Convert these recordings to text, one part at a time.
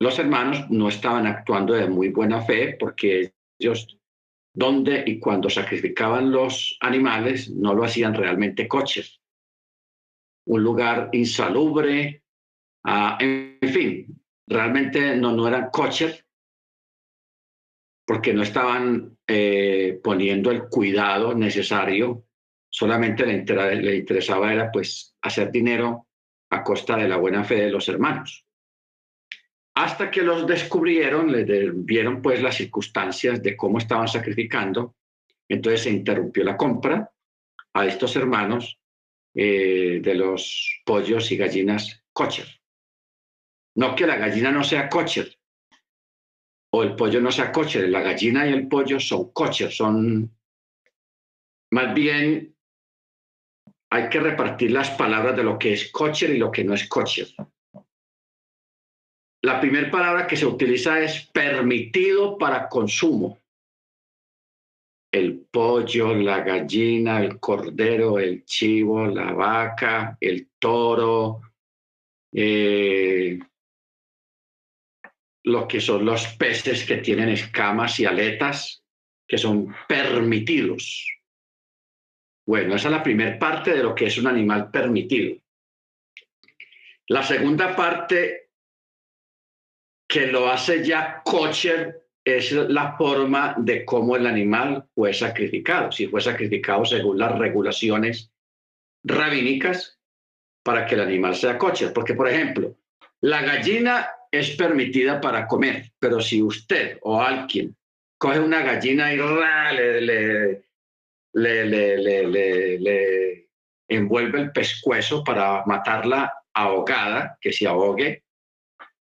los hermanos no estaban actuando de muy buena fe porque ellos, donde y cuando sacrificaban los animales, no lo hacían realmente coches. Un lugar insalubre, ah, en fin, realmente no, no eran coches porque no estaban eh, poniendo el cuidado necesario, solamente le, le interesaba era pues hacer dinero a costa de la buena fe de los hermanos. Hasta que los descubrieron, les vieron pues las circunstancias de cómo estaban sacrificando, entonces se interrumpió la compra a estos hermanos eh, de los pollos y gallinas kosher. No que la gallina no sea kosher, o el pollo no sea kosher, la gallina y el pollo son kosher, son más bien hay que repartir las palabras de lo que es kosher y lo que no es kosher. La primera palabra que se utiliza es permitido para consumo. El pollo, la gallina, el cordero, el chivo, la vaca, el toro, eh, lo que son los peces que tienen escamas y aletas, que son permitidos. Bueno, esa es la primera parte de lo que es un animal permitido. La segunda parte que lo hace ya kosher es la forma de cómo el animal fue sacrificado, si fue sacrificado según las regulaciones rabínicas para que el animal sea kosher. Porque, por ejemplo, la gallina es permitida para comer, pero si usted o alguien coge una gallina y le, le, le, le, envuelve el pescuezo para matarla ahogada, que se ahogue,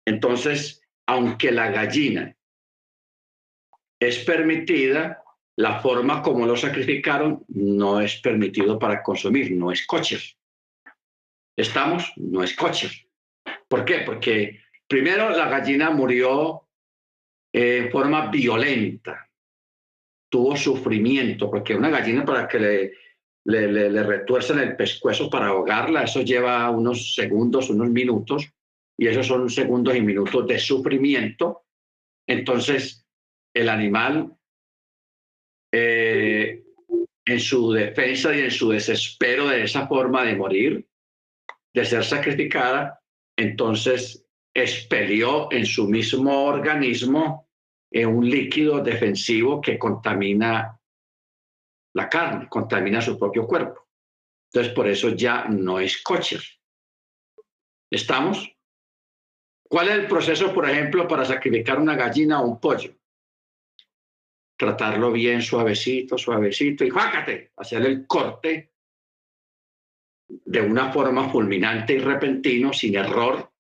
entonces aunque la gallina es permitida, la forma como lo sacrificaron no es permitido para consumir, no es coche. ¿Estamos? No es coche. ¿Por qué? Porque primero la gallina murió en forma violenta, tuvo sufrimiento, porque una gallina para que le, le, le, le retuercen el pescuezo para ahogarla, eso lleva unos segundos, unos minutos, y esos son segundos y minutos de sufrimiento, entonces el animal eh, en su defensa y en su desespero de esa forma de morir, de ser sacrificada, entonces expelió en su mismo organismo eh, un líquido defensivo que contamina la carne, contamina su propio cuerpo. Entonces, por eso ya no es kosher. ¿Estamos? ¿Cuál es el proceso, por ejemplo, para sacrificar una gallina o un pollo? Tratarlo bien suavecito, suavecito y fácate, hacer el corte de una forma fulminante y repentino, sin error,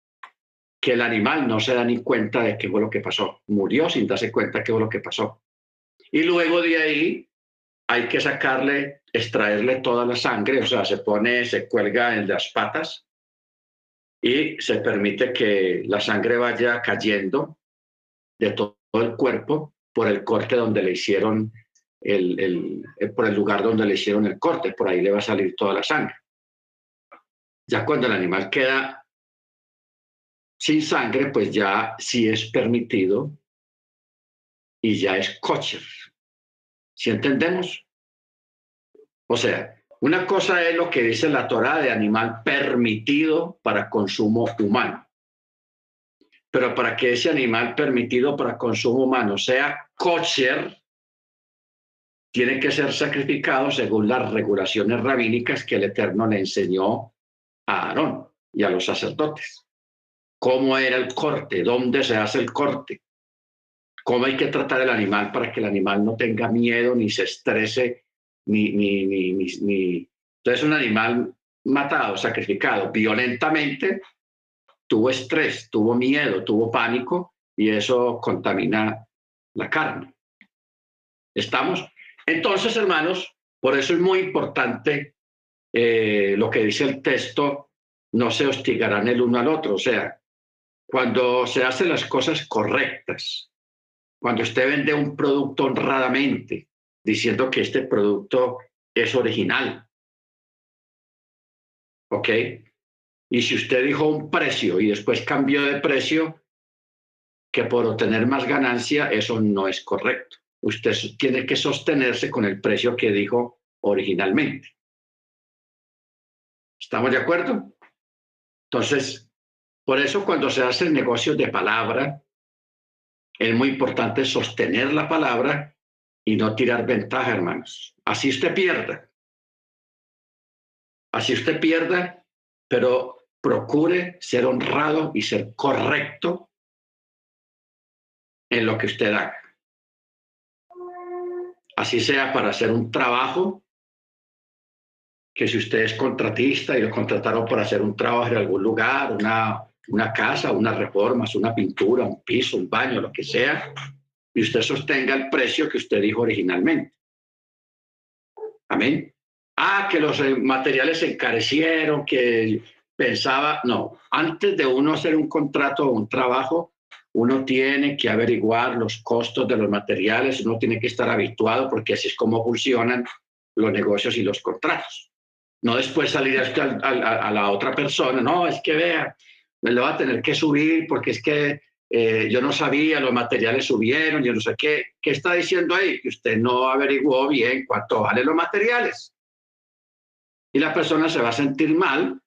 que el animal no se da ni cuenta de qué fue lo que pasó. Murió sin darse cuenta de qué fue lo que pasó. Y luego de ahí hay que sacarle, extraerle toda la sangre, o sea, se pone, se cuelga en las patas y se permite que la sangre vaya cayendo de todo el cuerpo por el corte donde le hicieron el, el, eh, por el lugar donde le hicieron el corte, por ahí le va a salir toda la sangre. Ya cuando el animal queda sin sangre, pues ya sí es permitido y ya es kosher. ¿Sí entendemos? O sea, una cosa es lo que dice la Torá de animal permitido para consumo humano. Pero para que ese animal permitido para consumo humano sea kosher, tiene que ser sacrificado según las regulaciones rabínicas que el Eterno le enseñó a Aarón y a los sacerdotes. ¿Cómo era el corte? ¿Dónde se hace el corte? ¿Cómo hay que tratar el animal para que el animal no tenga miedo ni se estrese ni, ni, ni, ni, Entonces un animal matado, sacrificado violentamente, tuvo estrés, tuvo miedo, tuvo pánico y eso contamina la carne. ¿Estamos? Entonces, hermanos, por eso es muy importante eh, lo que dice el texto, no se hostigarán el uno al otro. O sea, cuando se hacen las cosas correctas, cuando usted vende un producto honradamente, diciendo que este producto es original. ¿Ok? Y si usted dijo un precio y después cambió de precio, que por obtener más ganancia eso no es correcto. Usted tiene que sostenerse con el precio que dijo originalmente. ¿Estamos de acuerdo? Entonces, por eso cuando se hacen negocios de palabra, es muy importante sostener la palabra y no tirar ventaja, hermanos. Así usted pierda. Así usted pierda, pero procure ser honrado y ser correcto en lo que usted haga. Así sea para hacer un trabajo, que si usted es contratista y lo contrataron para hacer un trabajo en algún lugar, una, una casa, unas reformas, una pintura, un piso, un baño, lo que sea, y usted sostenga el precio que usted dijo originalmente. Amén. Ah, que los eh, materiales se encarecieron, que pensaba, no, antes de uno hacer un contrato o un trabajo, uno tiene que averiguar los costos de los materiales, uno tiene que estar habituado porque así es como funcionan los negocios y los contratos. No después salir a, a la otra persona, no, es que vea, me lo va a tener que subir porque es que eh, yo no sabía, los materiales subieron, yo no sé qué. ¿Qué está diciendo ahí? Que usted no averiguó bien cuánto valen los materiales. Y la persona se va a sentir mal,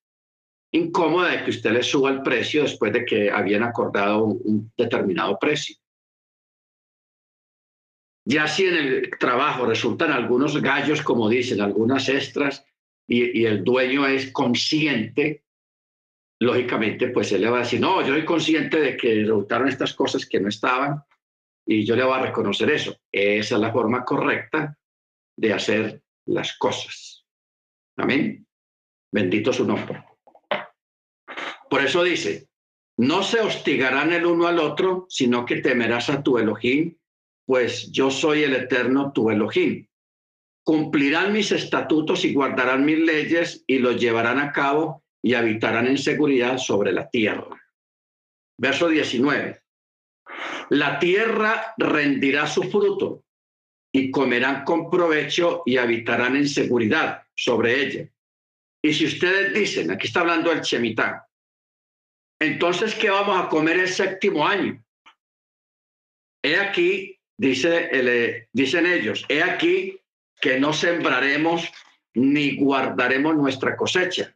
incómoda de que usted le suba el precio después de que habían acordado un, determinado precio. Ya si en el trabajo resultan algunos gallos, como dicen, algunas extras, y el dueño es consciente lógicamente, pues él le va a decir, no, yo soy consciente de que resultaron estas cosas que no estaban y yo le voy a reconocer eso. Esa es la forma correcta de hacer las cosas. Amén. Bendito su nombre. Por eso dice, no se hostigarán el uno al otro, sino que temerás a tu Elohim, pues yo soy el eterno tu Elohim. Cumplirán mis estatutos y guardarán mis leyes y los llevarán a cabo y habitarán en seguridad sobre la tierra. Verso 19. La tierra rendirá su fruto y comerán con provecho y habitarán en seguridad sobre ella. Y si ustedes dicen, aquí está hablando el Chemitán, entonces, ¿qué vamos a comer el séptimo año? He aquí, dice eh, dicen ellos, he aquí que no sembraremos ni guardaremos nuestra cosecha,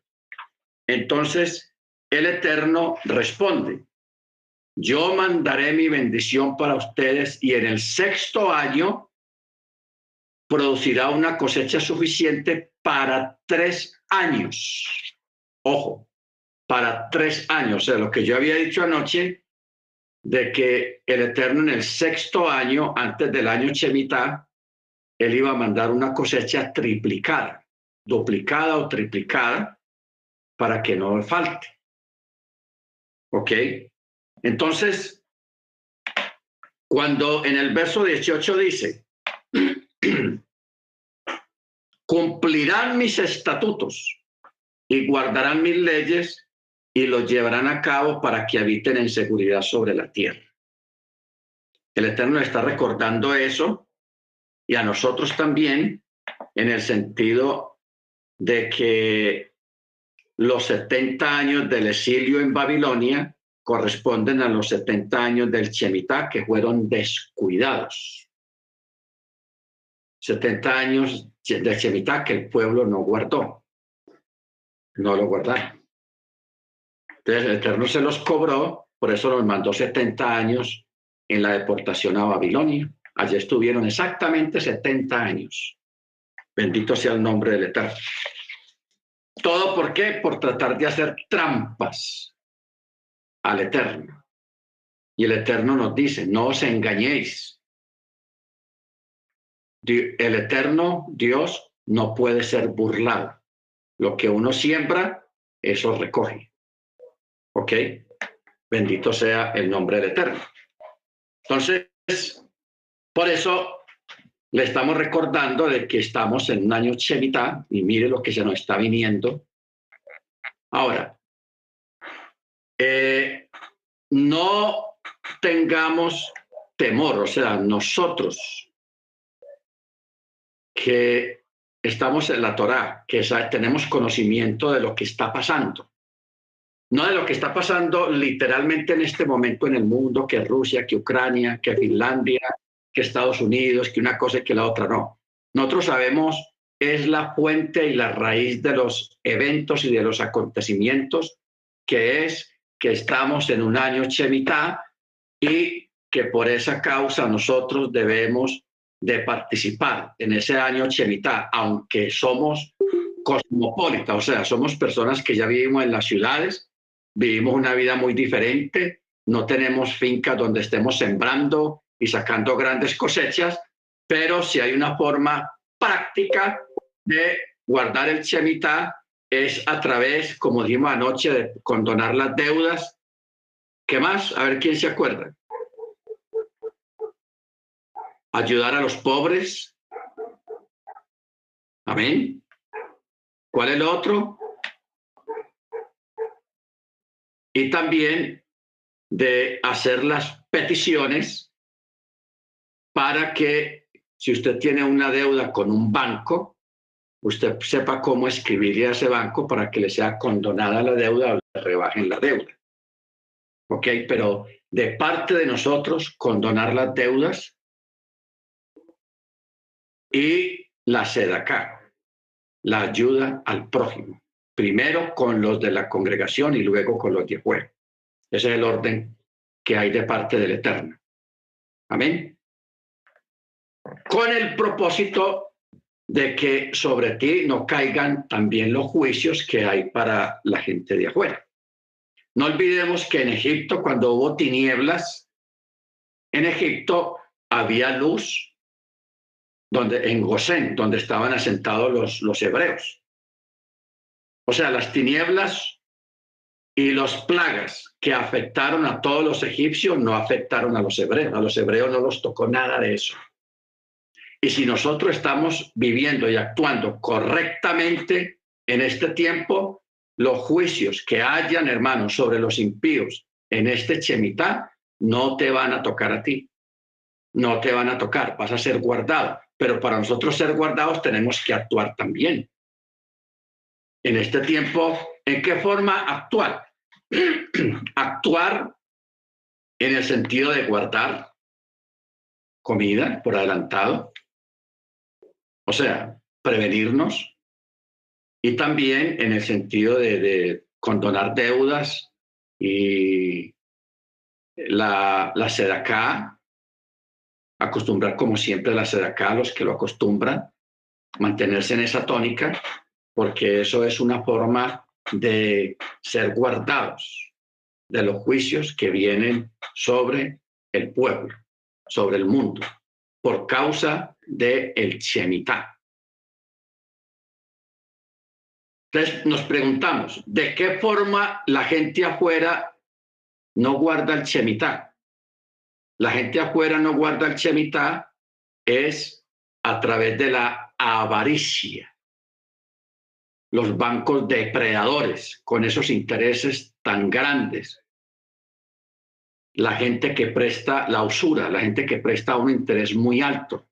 entonces el Eterno responde, yo mandaré mi bendición para ustedes y en el sexto año producirá una cosecha suficiente para tres años. Ojo, para tres años. O sea, lo que yo había dicho anoche, de que el Eterno en el sexto año, antes del año Shemitah, él iba a mandar una cosecha triplicada, duplicada o triplicada, para que no falte. ¿Ok? Entonces, cuando en el verso 18 dice, cumplirán mis estatutos y guardarán mis leyes y los llevarán a cabo para que habiten en seguridad sobre la tierra. El Eterno está recordando eso y a nosotros también en el sentido de que los 70 años del exilio en Babilonia corresponden a los 70 años del Shemitah que fueron descuidados. 70 años del Shemitah que el pueblo no guardó. No lo guardaron. Entonces el Eterno se los cobró, por eso los mandó 70 años en la deportación a Babilonia. Allí estuvieron exactamente 70 años. Bendito sea el nombre del Eterno. ¿Todo por qué? Por tratar de hacer trampas al Eterno. Y el Eterno nos dice, no os engañéis. El Eterno, Dios, no puede ser burlado. Lo que uno siembra, eso recoge. ¿Ok? Bendito sea el nombre del Eterno. Entonces, por eso le estamos recordando de que estamos en un año Shemitah y mire lo que se nos está viniendo. Ahora, eh, no tengamos temor, o sea, nosotros que estamos en la Torá, que tenemos conocimiento de lo que está pasando. no de lo que está pasando literalmente en este momento en el mundo, que Rusia, que Ucrania, que Finlandia, que Estados Unidos, que una cosa y que la otra, no. Nosotros sabemos es la fuente y la raíz de los eventos y de los acontecimientos, que es que estamos en un año Chemitá y que por esa causa nosotros debemos de participar en ese año Chemitá, aunque somos cosmopolitas, o sea, somos personas que ya vivimos en las ciudades, vivimos una vida muy diferente, no tenemos fincas donde estemos sembrando y sacando grandes cosechas, pero si hay una forma práctica de guardar el Shemitah es a través, como dijimos anoche, de condonar las deudas. ¿Qué más? A ver quién se acuerda. Ayudar a los pobres. Amén. ¿Cuál es el otro? Y también de hacer las peticiones para que si usted tiene una deuda con un banco, usted sepa cómo escribirle a ese banco para que le sea condonada la deuda o le rebajen la deuda. ¿Ok? Pero de parte de nosotros, condonar las deudas y la acá, la ayuda al prójimo. Primero con los de la congregación y luego con los de afuera. Ese es el orden que hay de parte del Eterno. Amén. Con el propósito de que sobre ti no caigan también los juicios que hay para la gente de afuera. No olvidemos que en Egipto, cuando hubo tinieblas, en Egipto había luz donde, en Gosén, donde estaban asentados los, los hebreos. O sea, las tinieblas y los plagas que afectaron a todos los egipcios no afectaron a los hebreos. A los hebreos no los tocó nada de eso. Y si nosotros estamos viviendo y actuando correctamente en este tiempo, los juicios que hayan, hermanos, sobre los impíos en este Chemitá no te van a tocar a ti. No te van a tocar, vas a ser guardado. Pero para nosotros ser guardados tenemos que actuar también. En este tiempo, ¿en qué forma actuar? actuar en el sentido de guardar comida por adelantado, o sea, prevenirnos y también en el sentido de, condonar deudas y la, la sedacá, acostumbrar como siempre la sedacá, los que lo acostumbran, mantenerse en esa tónica, porque eso es una forma de ser guardados de los juicios que vienen sobre el pueblo, sobre el mundo, por causa del el Shemitah. Entonces nos preguntamos, ¿de qué forma la gente afuera no guarda el Shemitah? La gente afuera no guarda el Shemitah es a través de la avaricia. Los bancos depredadores con esos intereses tan grandes. La gente que presta la usura, la gente que presta un interés muy alto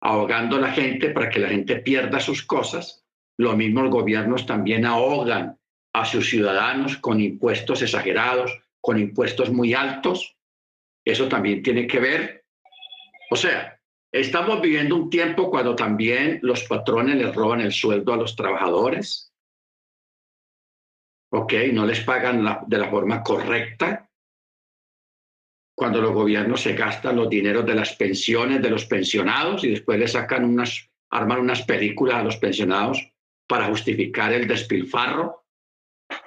ahogando a la gente para que la gente pierda sus cosas. Los gobiernos también ahogan a sus ciudadanos con impuestos exagerados, con impuestos muy altos. Eso también tiene que ver. O sea, estamos viviendo un tiempo cuando también los patrones les roban el sueldo a los trabajadores. ¿Ok? No les pagan de la forma correcta cuando los gobiernos se gastan los dineros de las pensiones de los pensionados y después le sacan unas, arman unas películas a los pensionados para justificar el despilfarro.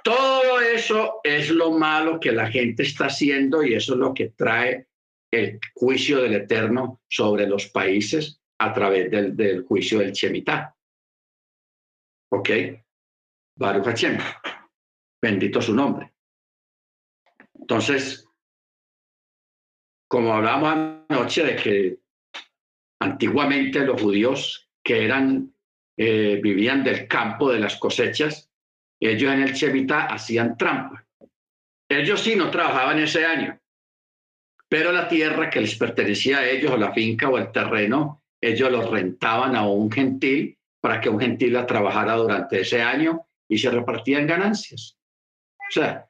Todo eso es lo malo que la gente está haciendo y eso es lo que trae el juicio del Eterno sobre los países a través del, del juicio del Shemitah. ¿Ok? Baruch Hashem. Bendito su nombre. Entonces, como hablábamos anoche de que antiguamente los judíos que eran, eh, vivían del campo de las cosechas, ellos en el Shemitah hacían trampa. Ellos sí no trabajaban ese año, pero la tierra que les pertenecía a ellos, o la finca o el terreno, ellos los rentaban a un gentil para que un gentil la trabajara durante ese año y se repartían ganancias. O sea,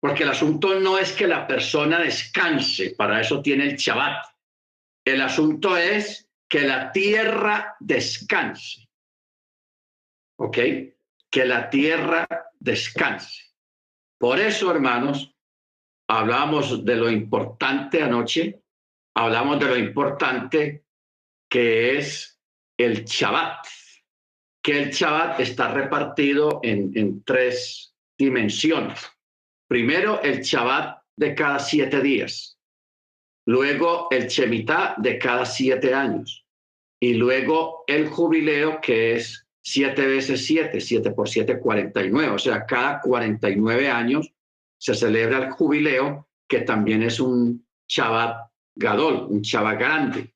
porque el asunto no es que la persona descanse, para eso tiene el Shabbat. El asunto es que la tierra descanse. ¿Ok? Que la tierra descanse. Por eso, hermanos, hablamos de lo importante anoche, hablamos de lo importante que es el Shabbat, que el Shabbat está repartido en, en tres dimensiones. Primero, el Shabbat de cada siete días, luego el Shemitah de cada siete años y luego el jubileo que es siete veces siete, siete por siete, cuarenta y nueve. O sea, cada cuarenta y nueve años se celebra el jubileo, que también es un Shabbat Gadol, un Shabbat grande.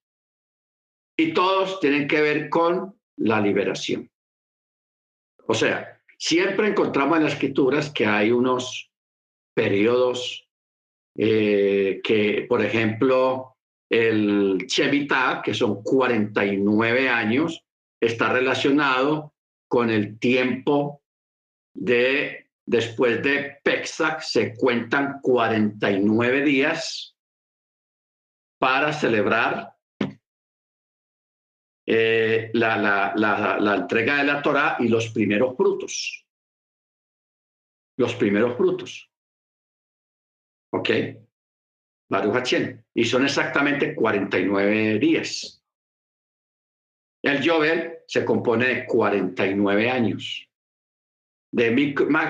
Y todos tienen que ver con la liberación. O sea, siempre encontramos en las escrituras que hay unos periodos eh, que, por ejemplo, el Shemitah, que son 49 años, está relacionado con el tiempo de, después de Pesach, se cuentan 49 días para celebrar eh, la, la, la, la entrega de la Torah y los primeros frutos. Los primeros frutos. ¿Ok? Baruch Y son exactamente 49 días. El Jovel se compone de 49 años, de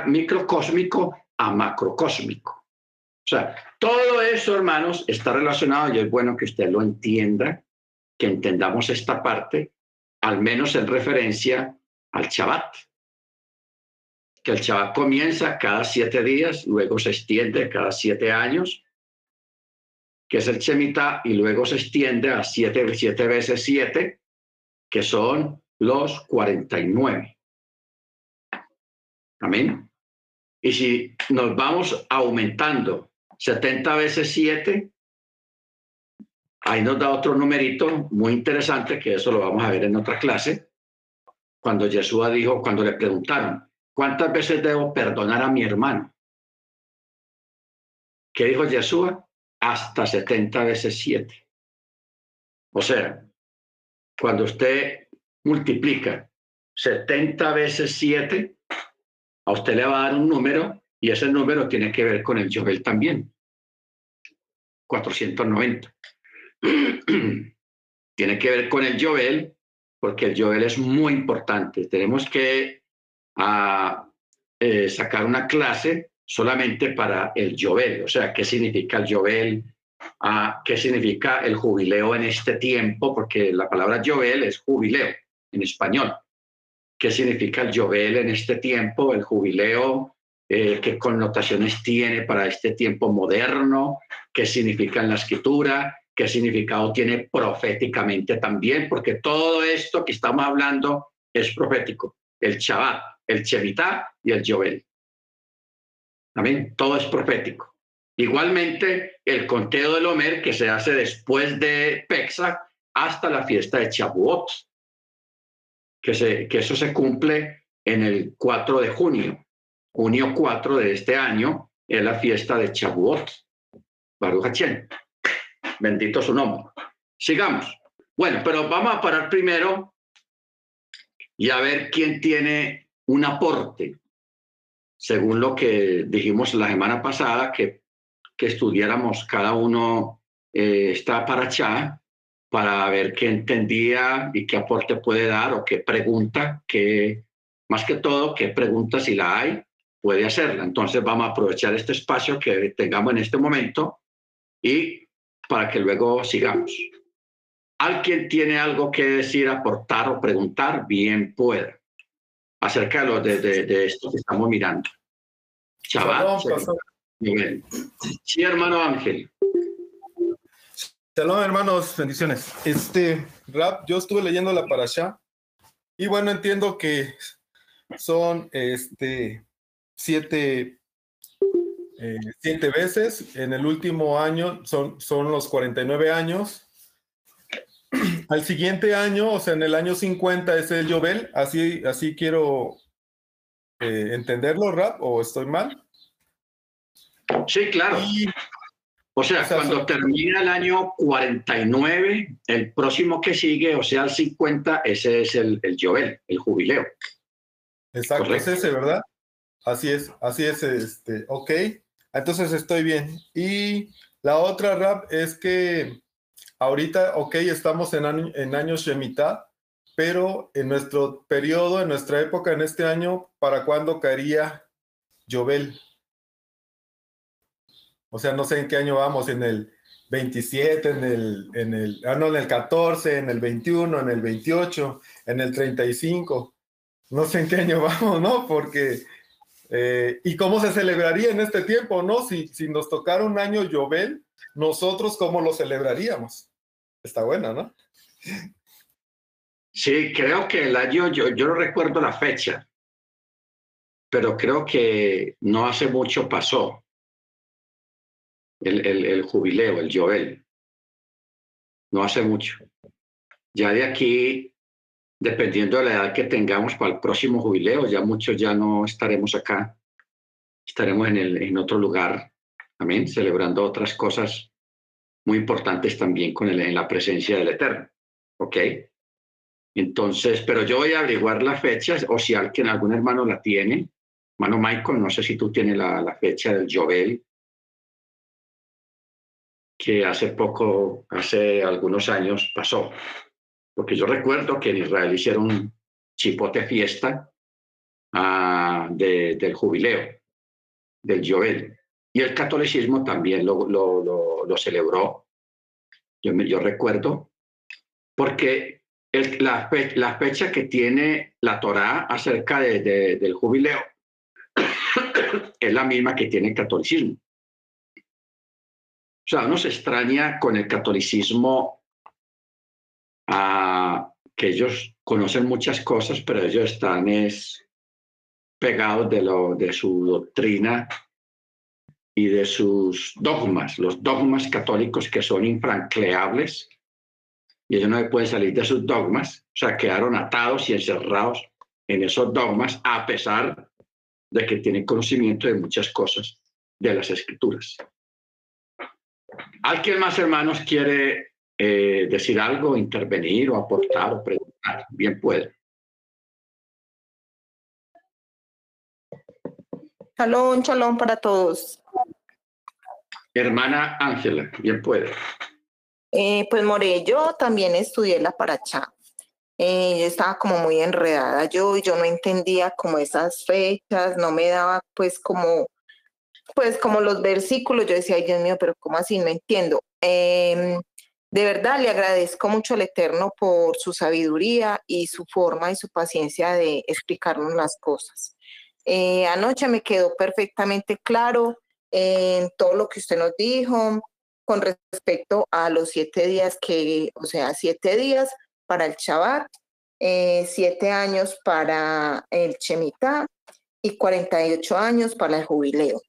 microcósmico a macrocósmico. O sea, todo eso, hermanos, está relacionado y es bueno que usted lo entienda, que entendamos esta parte, al menos en referencia al Shabbat. Que el Shabbat comienza cada siete días, luego se extiende cada siete años, que es el Shemitah, y luego se extiende a siete, siete veces siete, que son los 49. Amén. Y si nos vamos aumentando 70 veces 7, ahí nos da otro numerito muy interesante, que eso lo vamos a ver en otra clase, cuando Jesús dijo, cuando le preguntaron, ¿cuántas veces debo perdonar a mi hermano? ¿Qué dijo Jesús? Hasta 70 veces 7. O sea, cuando usted multiplica 70 veces 7, a usted le va a dar un número y ese número tiene que ver con el Jovel también. 490. tiene que ver con el Jovel porque el Jovel es muy importante. Tenemos que ah, eh, sacar una clase solamente para el Jovel, o sea, qué significa el Jovel, qué significa el jubileo en este tiempo, porque la palabra Jovel es jubileo en español. ¿Qué significa el Jovel en este tiempo? El jubileo, eh, qué connotaciones tiene para este tiempo moderno, qué significa en la escritura, qué significado tiene proféticamente también, porque todo esto que estamos hablando es profético. El Shabbat, el Shemitah y el Jovel. Amén. Todo es profético. Igualmente, el conteo del Homer que se hace después de Pesach hasta la fiesta de Chabuot, que, eso se cumple en el 4 de junio. Junio 4 de este año es la fiesta de Chabuot. Baruch Hachem. Bendito su nombre. Sigamos. Bueno, pero vamos a parar primero y a ver quién tiene un aporte, según lo que dijimos la semana pasada, que que estudiáramos cada uno eh, esta paracha para ver qué entendía y qué aporte puede dar o qué pregunta, que más que todo, qué pregunta si la hay, puede hacerla. Entonces vamos a aprovechar este espacio que tengamos en este momento y para que luego sigamos. ¿Alguien tiene algo que decir, aportar o preguntar? Bien pueda. Acerca de, de, de esto que estamos mirando. Chaval. Sí, hermano Ángel. Saludos, hermanos, bendiciones. Este, Rap, yo estuve leyendo la parasha y bueno, entiendo que son este siete, eh, siete veces. En el último año son, son los 49 años. Al siguiente año, o sea, en el año 50 es el Yobel, así, así quiero eh, entenderlo, Rap, o estoy mal? Sí, claro. o sea, cuando termina el año 49, el próximo que sigue, o sea, el 50, ese es el, el el jubileo. Exacto, es ese, ¿verdad? Así es, así es, este, ok. Entonces estoy bien. Y la otra, Rap, es que ahorita, ok, estamos en, en años pero en nuestro periodo, en nuestra época, en este año, ¿para cuándo caería Jovel? O sea, no sé en qué año vamos, en el 27, en el, en el, ah, no, en el 14, en el 21, en el 28, en el 35. No sé en qué año vamos, ¿no? Porque, eh, ¿y cómo se celebraría en este tiempo, no? Si, nos tocara un año Jovel, nosotros cómo lo celebraríamos. Está bueno, ¿no? Sí, creo que el año, yo, yo no recuerdo la fecha, pero creo que no hace mucho pasó el, el, jubileo, el Joel. No hace mucho. Ya de aquí, dependiendo de la edad que tengamos para el próximo jubileo, ya muchos ya no estaremos acá. Estaremos en, el, en otro lugar, amén, celebrando otras cosas muy importantes también con el, en la presencia del Eterno. ¿Ok? Entonces, pero yo voy a averiguar la fecha, o si alguien, algún hermano la tiene. Hermano Michael, no sé si tú tienes la, fecha del Jovel, que hace poco, hace algunos años pasó. Porque yo recuerdo que en Israel hicieron chipote fiesta uh, de, del jubileo, del Jovel. Y el catolicismo también lo, lo, lo, lo celebró. Yo, yo recuerdo, porque la, la, fecha que tiene la Torá acerca de, del jubileo es la misma que tiene el catolicismo. O sea, uno se extraña con el catolicismo a que ellos conocen muchas cosas, pero ellos están es, pegados de, lo, de su doctrina y de sus dogmas, los dogmas católicos que son infranqueables y ellos no pueden salir de sus dogmas, o sea, quedaron atados y encerrados en esos dogmas a pesar de que tienen conocimiento de muchas cosas de las escrituras. ¿Alguien más, hermanos, quiere eh, decir algo, intervenir o aportar o preguntar? Bien puede. Shalom, shalom para todos. Hermana Ángela, bien puede. Eh, pues More, yo también estudié la paracha. Eh, estaba como muy enredada yo yo no entendía como esas fechas, no me daba pues como, pues como los versículos. Yo decía, ay Dios mío, pero ¿cómo así? No entiendo. Em, de verdad le agradezco mucho al Eterno por su sabiduría y su forma y su paciencia de explicarnos las cosas. Eh, anoche me quedó perfectamente claro en todo lo que usted nos dijo, con respecto a los siete días que, o sea, siete días para el Shabbat, eh, siete años para el Shemitah y 48 años para el jubileo.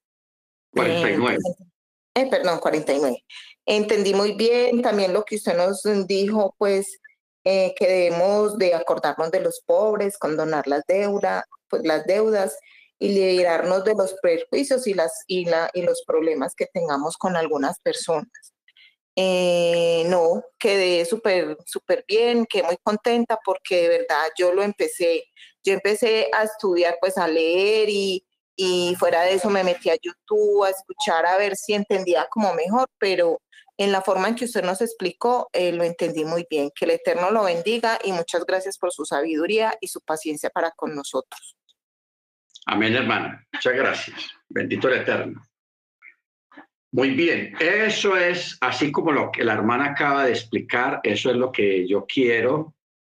49. Eh, eh, perdón, 49. Entendí muy bien también lo que usted nos dijo, pues que debemos de acordarnos de los pobres, condonar las deudas, pues las deudas y liberarnos de los prejuicios y, las, y, la, y los problemas que tengamos con algunas personas. Eh, no, quedé súper, súper bien, quedé muy contenta porque de verdad yo lo empecé, yo empecé a estudiar, pues a leer y, y fuera de eso me metí a YouTube a escuchar a ver si entendía como mejor, pero en la forma en que usted nos explicó, eh, lo entendí muy bien. Que el Eterno lo bendiga y muchas gracias por su sabiduría y su paciencia para con nosotros. Amén, hermano. Muchas gracias. Bendito el Eterno. Muy bien, eso es así como lo que la hermana acaba de explicar, eso es lo que yo quiero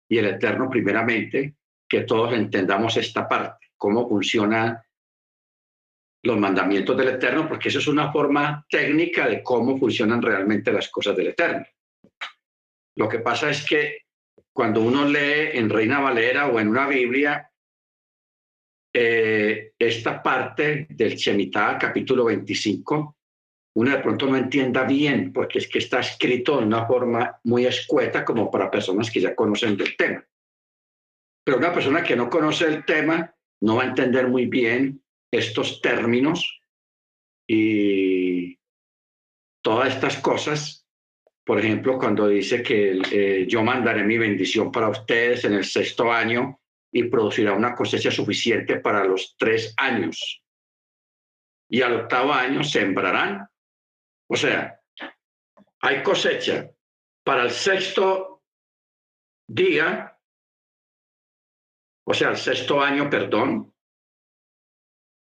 y el Eterno primeramente, que todos entendamos esta parte, cómo funcionan los mandamientos del Eterno, porque eso es una forma técnica de cómo funcionan realmente las cosas del Eterno. Lo que pasa es que cuando uno lee en Reina Valera o en una Biblia, eh, esta parte del Shemitah, capítulo 25, uno de pronto no entienda bien, porque es que está escrito de una forma muy escueta como para personas que ya conocen del tema. Pero una persona que no conoce el tema no va a entender muy bien estos términos y todas estas cosas. Por ejemplo, cuando dice que eh, yo mandaré mi bendición para ustedes en el sexto año y producirá una cosecha suficiente para los tres años. Y al octavo año sembrarán. O sea, hay cosecha para el sexto día, o sea, el sexto año, perdón,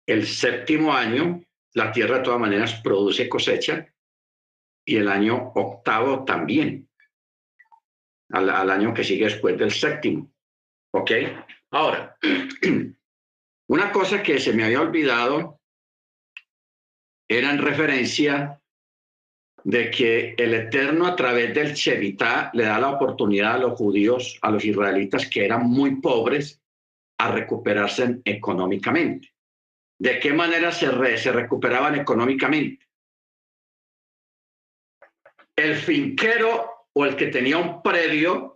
el séptimo año, la tierra de todas maneras produce cosecha y el año octavo también, al, año que sigue después del séptimo. ¿Ok? Ahora, una cosa que se me había olvidado era en referencia de que el Eterno a través del Chevitá le da la oportunidad a los judíos, a los israelitas que eran muy pobres, a recuperarse económicamente. ¿De qué manera se, se recuperaban económicamente? El finquero o el que tenía un predio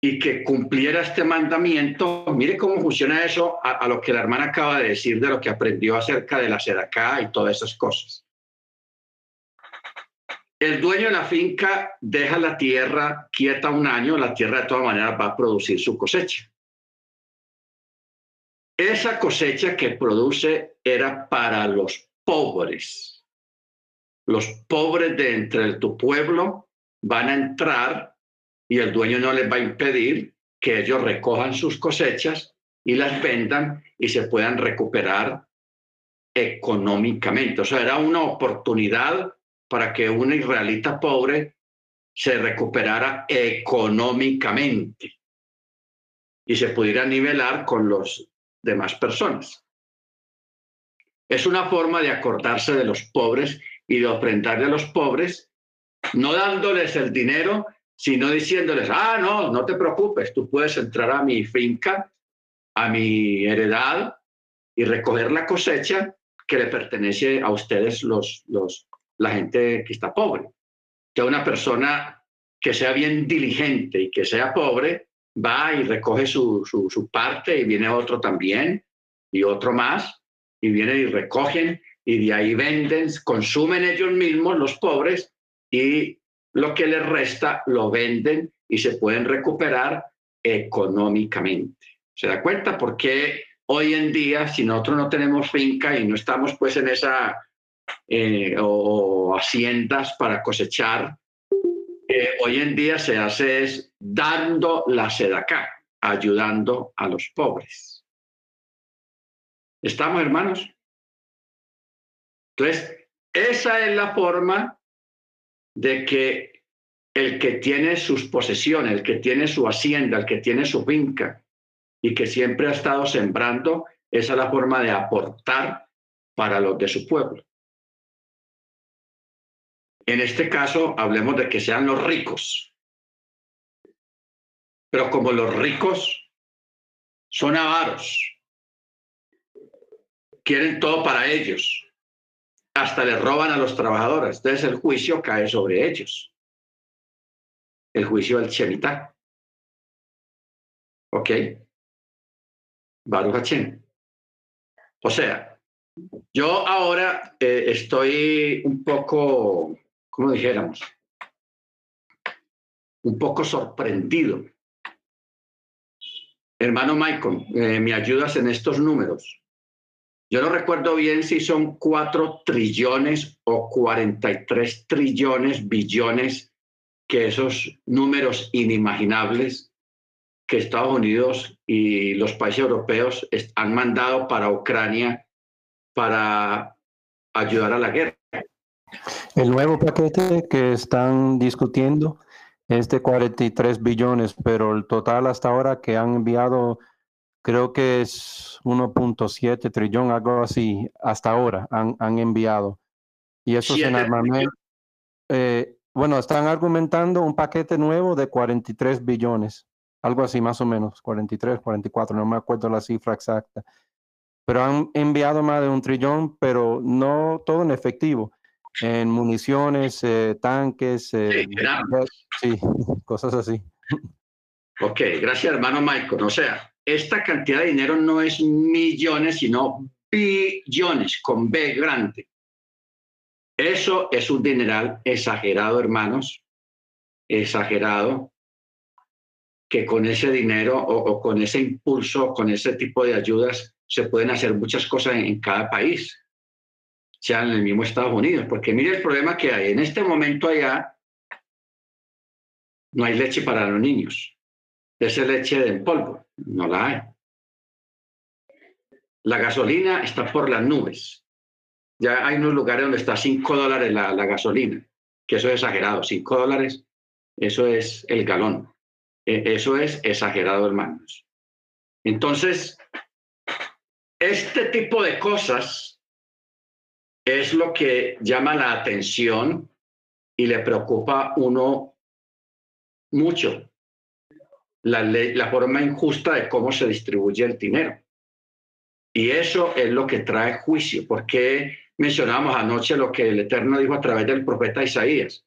y que cumpliera este mandamiento, mire cómo funciona eso a, a, lo que la hermana acaba de decir de lo que aprendió acerca de la sedacá y todas esas cosas. El dueño de la finca deja la tierra quieta un año, la tierra de todas maneras va a producir su cosecha. Esa cosecha que produce era para los pobres. Los pobres de entre tu pueblo van a entrar y el dueño no les va a impedir que ellos recojan sus cosechas y las vendan y se puedan recuperar económicamente. O sea, era una oportunidad para que un israelita pobre se recuperara económicamente y se pudiera nivelar con los demás personas. Es una forma de acordarse de los pobres y de ofrendarle a los pobres, no dándoles el dinero, sino diciéndoles, ah, no, no te preocupes, tú puedes entrar a mi finca, a mi heredad y recoger la cosecha que le pertenece a ustedes los, los, la gente que está pobre. Que una persona que sea bien diligente y que sea pobre, va y recoge su, su, su, parte y viene otro también y otro más y vienen y recogen y de ahí venden, consumen ellos mismos los pobres y lo que les resta lo venden y se pueden recuperar económicamente. ¿Se da cuenta por qué hoy en día, si nosotros no tenemos finca y no estamos pues en esa eh, o haciendas para cosechar, eh, hoy en día se hace es dando la sedacá, ayudando a los pobres. ¿Estamos, hermanos? Entonces, esa es la forma de que el que tiene sus posesiones, el que tiene su hacienda, el que tiene su finca y que siempre ha estado sembrando, esa es la forma de aportar para los de su pueblo. En este caso, hablemos de que sean los ricos. Pero como los ricos son avaros, quieren todo para ellos, hasta les roban a los trabajadores. Entonces el juicio cae sobre ellos. El juicio del Shemitah. ¿Ok? Baruch O sea, yo ahora eh, estoy un poco como dijéramos, un poco sorprendido. Hermano Michael, eh, ¿me ayudas en estos números? Yo no recuerdo bien si son cuatro trillones o 43 trillones, billones, que esos números inimaginables que Estados Unidos y los países europeos han mandado para Ucrania para ayudar a la guerra. El nuevo paquete que están discutiendo es de 43 billones, pero el total hasta ahora que han enviado creo que es 1.7 trillón, algo así, hasta ahora han, han enviado. Y eso es en armamento. Eh, bueno, están argumentando un paquete nuevo de 43 billones, algo así más o menos, 43, 44, no me acuerdo la cifra exacta. Pero han enviado más de un trillón, pero no todo en efectivo en municiones, eh, tanques, eh, sí, cosas así. Ok, gracias hermano Michael. O sea, esta cantidad de dinero no es millones, sino billones, con B grande. Eso es un dineral exagerado, hermanos, exagerado, que con ese dinero o, con ese impulso, con ese tipo de ayudas, se pueden hacer muchas cosas en, cada país, sea en el mismo Estados Unidos. Porque mire el problema que hay. En este momento allá no hay leche para los niños. Esa leche de polvo, no la hay. La gasolina está por las nubes. Ya hay unos lugares donde está 5 dólares la, la gasolina, que eso es exagerado. 5 dólares, eso es el galón. E, eso es exagerado, hermanos. Entonces, este tipo de cosas es lo que llama la atención y le preocupa uno mucho. La, forma injusta de cómo se distribuye el dinero. Y eso es lo que trae juicio. porque mencionamos anoche lo que el Eterno dijo a través del profeta Isaías?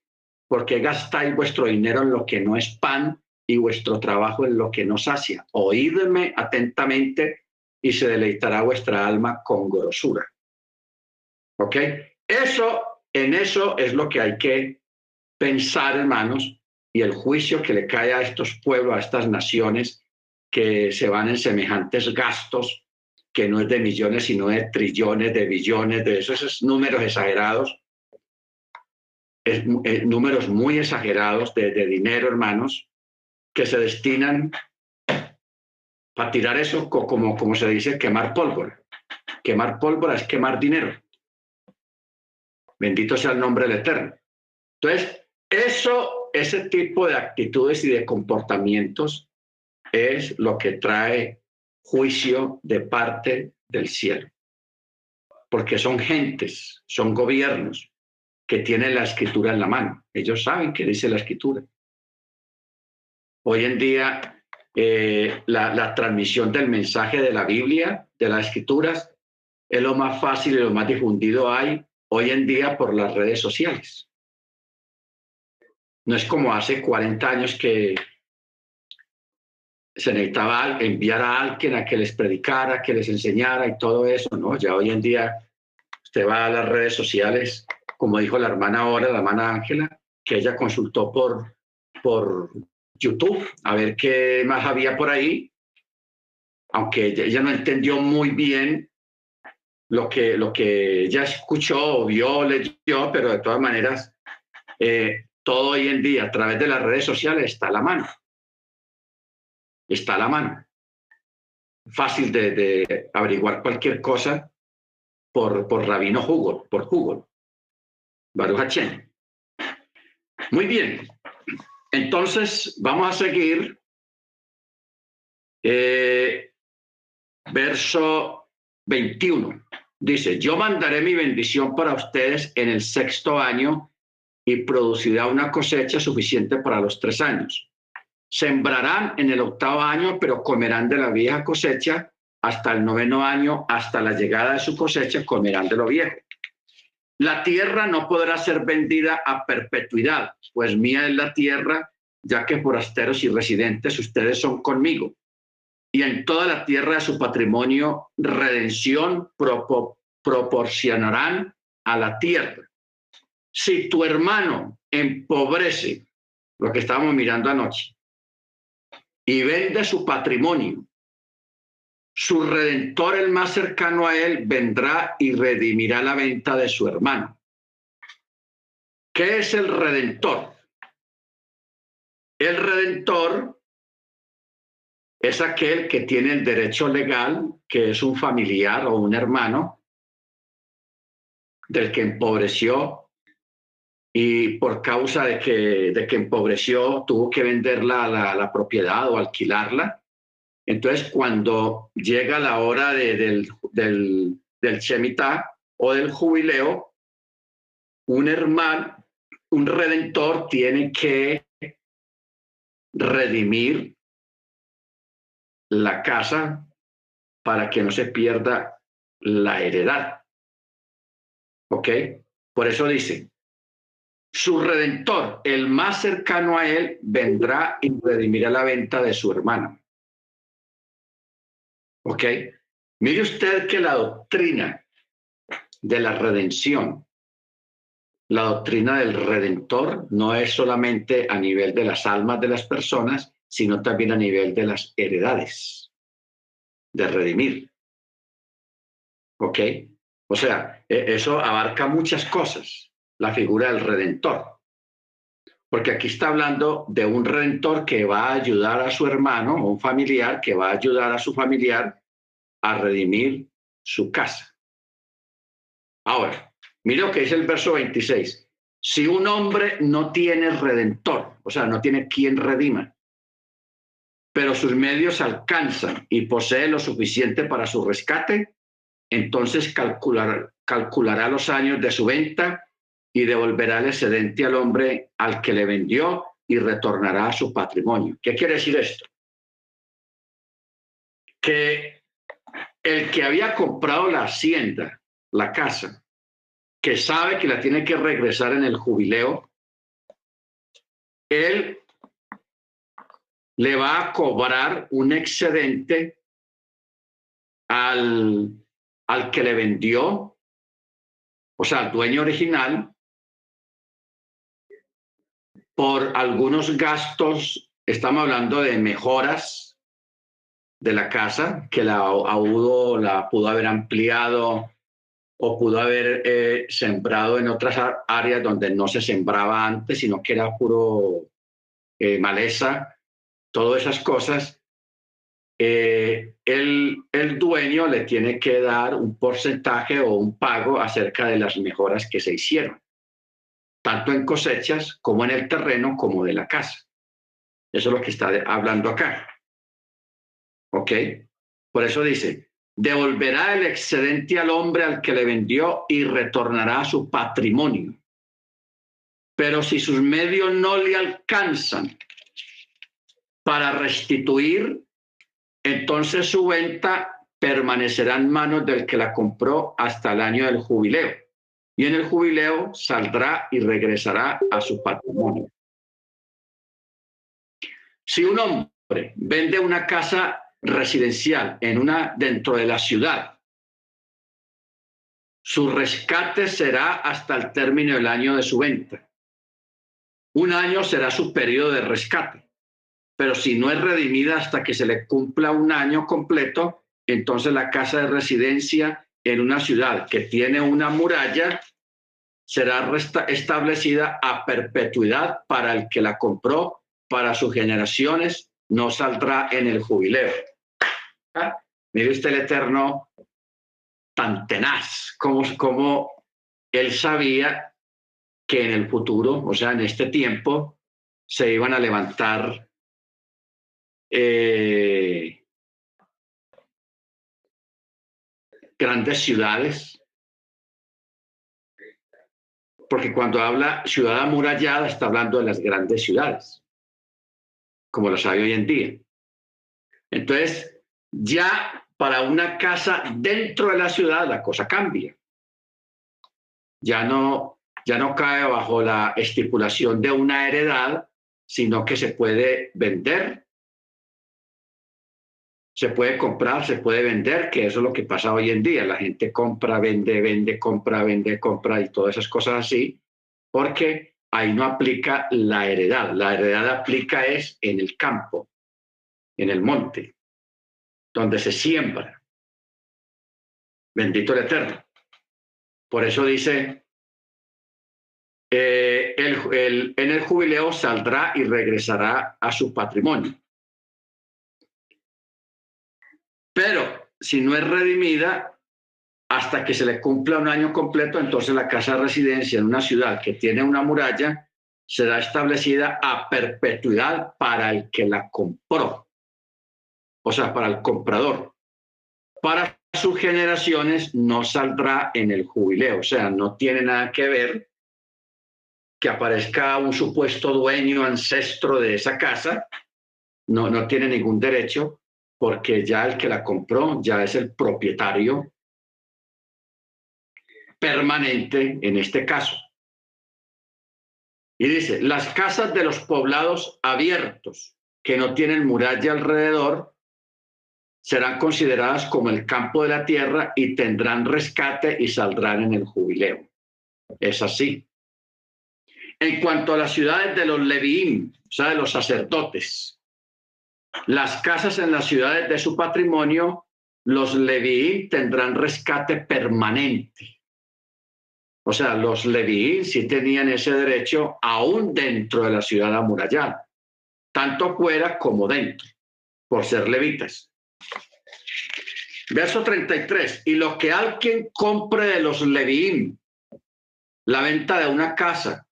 porque gastáis vuestro dinero en lo que no es pan y vuestro trabajo en lo que nos sacia. Oídme atentamente y se deleitará vuestra alma con grosura. ¿Ok? Eso, en eso es lo que hay que pensar, hermanos, y el juicio que le cae a estos pueblos, a estas naciones que se van en semejantes gastos, que no es de millones, sino de trillones, de billones, de esos, números exagerados, eh, números muy exagerados de dinero, hermanos, que se destinan para tirar eso como, como se dice, quemar pólvora. Quemar pólvora es quemar dinero. Bendito sea el nombre del Eterno. Entonces, eso, ese tipo de actitudes y de comportamientos es lo que trae juicio de parte del cielo. Porque son gentes, son gobiernos que tienen la escritura en la mano. Ellos saben qué dice la escritura. Hoy en día, eh, la, transmisión del mensaje de la Biblia, de las escrituras, es lo más fácil y lo más difundido hay hoy en día por las redes sociales. No es como hace 40 años que se necesitaba enviar a alguien a que les predicara, que les enseñara y todo eso, ¿no? Ya hoy en día usted va a las redes sociales, como dijo la hermana ahora, la hermana Ángela, que ella consultó por, por YouTube a ver qué más había por ahí, aunque ella, no entendió muy bien lo que, lo que ella escuchó, vio, leyó, pero de todas maneras, eh, todo hoy en día a través de las redes sociales está a la mano. Está a la mano. Fácil de, averiguar cualquier cosa por, por Rabino Google, por Google. Baruch Muy bien. Entonces, vamos a seguir. Eh, verso 21. Dice, yo mandaré mi bendición para ustedes en el sexto año y producirá una cosecha suficiente para los tres años. Sembrarán en el octavo año, pero comerán de la vieja cosecha hasta el noveno año, hasta la llegada de su cosecha, comerán de lo viejo. La tierra no podrá ser vendida a perpetuidad, pues mía es la tierra, ya que forasteros y residentes ustedes son conmigo. Y en toda la tierra de su patrimonio, redención proporcionarán a la tierra. Si tu hermano empobrece, lo que estábamos mirando anoche, y vende su patrimonio, su redentor, el más cercano a él, vendrá y redimirá la venta de su hermano. ¿Qué es el redentor? El redentor es aquel que tiene el derecho legal, que es un familiar o un hermano del que empobreció y por causa de que, de que empobreció tuvo que vender la, la propiedad o alquilarla entonces, cuando llega la hora del, del, del Shemitah o del jubileo, un hermano, un redentor tiene que redimir la casa para que no se pierda la heredad. ¿Ok? Por eso dice, su redentor, el más cercano a él, vendrá y redimirá la venta de su hermano. ¿Ok? Mire usted que la doctrina de la redención, la doctrina del redentor, no es solamente a nivel de las almas de las personas, sino también a nivel de las heredades, de redimir. ¿Ok? O sea, e, eso abarca muchas cosas, la figura del redentor. Porque aquí está hablando de un redentor que va a ayudar a su hermano un familiar, que va a ayudar a su familiar a redimir su casa. Ahora, mira lo que dice el verso 26. Si un hombre no tiene redentor, o sea, no tiene quien redima, pero sus medios alcanzan y posee lo suficiente para su rescate, entonces calculará, calculará los años de su venta y devolverá el excedente al hombre al que le vendió y retornará a su patrimonio. ¿Qué quiere decir esto? Que el que había comprado la hacienda, la casa, que sabe que la tiene que regresar en el jubileo, él le va a cobrar un excedente al, al que le vendió, o sea, al dueño original, por algunos gastos, estamos hablando de mejoras de la casa, que la, pudo, la pudo haber ampliado o pudo haber eh, sembrado en otras áreas donde no se sembraba antes, sino que era puro eh, maleza, todas esas cosas, eh, el, el dueño le tiene que dar un porcentaje o un pago acerca de las mejoras que se hicieron, tanto en cosechas como en el terreno como de la casa. Eso es lo que está hablando acá. ¿Ok? Por eso dice, devolverá el excedente al hombre al que le vendió y retornará su patrimonio. Pero si sus medios no le alcanzan para restituir, entonces su venta permanecerá en manos del que la compró hasta el año del jubileo. Y en el jubileo saldrá y regresará a su patrimonio. Si un hombre vende una casa residencial en una dentro de la ciudad, su rescate será hasta el término del año de su venta. Un año será su periodo de rescate, pero si no es redimida hasta que se le cumpla un año completo, entonces la casa de residencia en una ciudad que tiene una muralla será establecida a perpetuidad para el que la compró, para sus generaciones, no saldrá en el jubileo. Mire usted el Eterno tan tenaz, como, como él sabía que en el futuro, o sea, en este tiempo, se iban a levantar eh, grandes ciudades, porque cuando habla ciudad amurallada está hablando de las grandes ciudades, como lo sabe hoy en día. Entonces, ya para una casa dentro de la ciudad la cosa cambia. Ya no, ya no cae bajo la estipulación de una heredad, sino que se puede vender, se puede comprar, se puede vender, que eso es lo que pasa hoy en día. La gente compra, vende, vende, compra, vende, compra y todas esas cosas así, porque ahí no aplica la heredad. La heredad aplica es en el campo, en el monte donde se siembra. Bendito el Eterno. Por eso dice, eh, el, en el jubileo saldrá y regresará a su patrimonio. Pero si no es redimida, hasta que se le cumpla un año completo, entonces la casa de residencia en una ciudad que tiene una muralla será establecida a perpetuidad para el que la compró o sea, para el comprador. Para sus generaciones no saldrá en el jubileo, o sea, no tiene nada que ver que aparezca un supuesto dueño ancestro de esa casa, no, no tiene ningún derecho porque ya el que la compró ya es el propietario permanente en este caso. Y dice, las casas de los poblados abiertos que no tienen muralla alrededor serán consideradas como el campo de la tierra y tendrán rescate y saldrán en el jubileo. Es así. En cuanto a las ciudades de los Leviín, o sea, de los sacerdotes, las casas en las ciudades de su patrimonio, los Leviín tendrán rescate permanente. O sea, los Leviín sí tenían ese derecho aún dentro de la ciudad amurallada, tanto fuera como dentro, por ser levitas. Verso 33. Y lo que alguien compre de los Leviín, la venta de una casa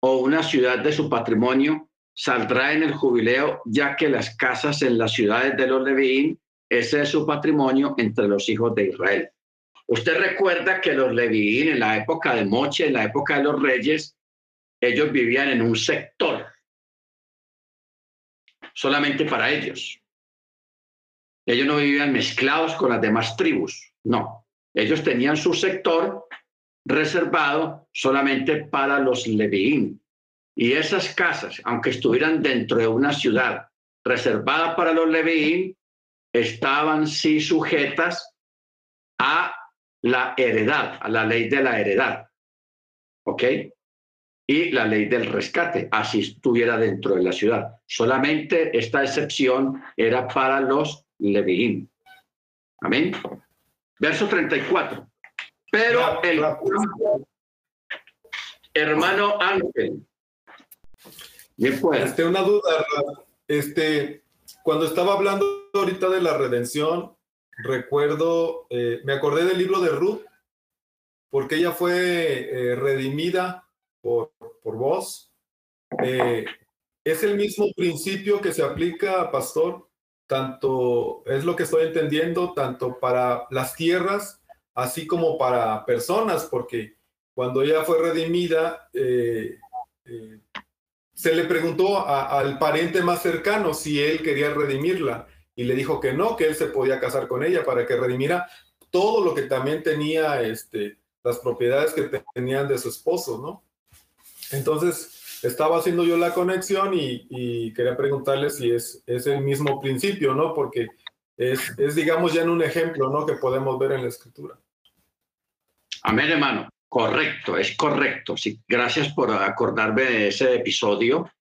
o una ciudad de su patrimonio, saldrá en el jubileo, ya que las casas en las ciudades de los Leviín, ese es su patrimonio entre los hijos de Israel. Usted recuerda que los Leviín en la época de Moche, en la época de los reyes, ellos vivían en un sector, solamente para ellos. Ellos no vivían mezclados con las demás tribus, no. Ellos tenían su sector reservado solamente para los Leviín. Y esas casas, aunque estuvieran dentro de una ciudad reservada para los Leviín, estaban sí sujetas a la heredad, a la ley de la heredad. ¿Ok? Y la ley del rescate, así estuviera dentro de la ciudad. Solamente esta excepción era para los Leviín. Amén. Verso 34. Pero el hermano Ángel. Pues. Este, una duda, este, cuando estaba hablando ahorita de la redención, recuerdo, eh, me acordé del libro de Ruth, porque ella fue eh, redimida por, por vos. Eh, es el mismo principio que se aplica, pastor, tanto, es lo que estoy entendiendo, tanto para las tierras, así como para personas, porque cuando ella fue redimida, se le preguntó al pariente más cercano si él quería redimirla y le dijo que no, que él se podía casar con ella para que redimiera todo lo que también tenía, este, las propiedades que tenían de su esposo, ¿no? Entonces, estaba haciendo yo la conexión y, quería preguntarle si es, es, el mismo principio, ¿no? Porque es, es, digamos, ya en un ejemplo, ¿no? Que podemos ver en la escritura. Amén, hermano. Correcto, es correcto. Sí, gracias por acordarme de ese episodio.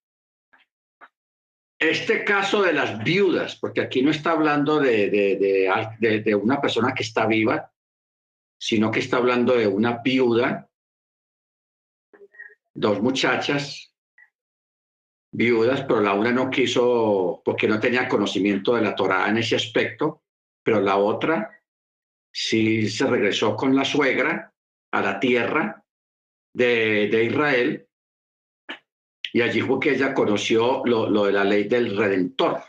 Este caso de las viudas, porque aquí no está hablando de, de, de, una persona que está viva, sino que está hablando de una viuda, dos muchachas viudas, pero la una no quiso, porque no tenía conocimiento de la Torá en ese aspecto, pero la otra sí se regresó con la suegra a la tierra de, de Israel y allí fue que ella conoció lo, de la ley del redentor.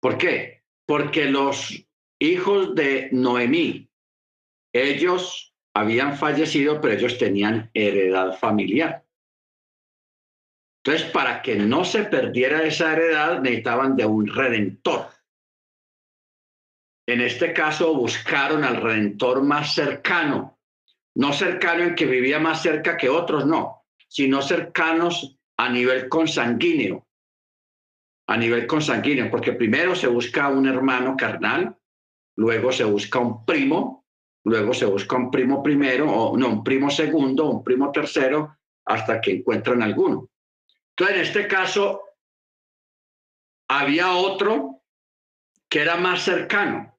¿Por qué? Porque los hijos de Noemí, ellos habían fallecido, pero ellos tenían heredad familiar. Entonces, para que no se perdiera esa heredad, necesitaban de un redentor. En este caso, buscaron al redentor más cercano, no cercano en que vivía más cerca que otros, no, sino cercanos a nivel consanguíneo. A nivel consanguíneo, porque primero se busca un hermano carnal, luego se busca un primo, luego se busca un primo primero, o no, un primo segundo, un primo tercero, hasta que encuentran alguno. Entonces, en este caso, había otro que era más cercano,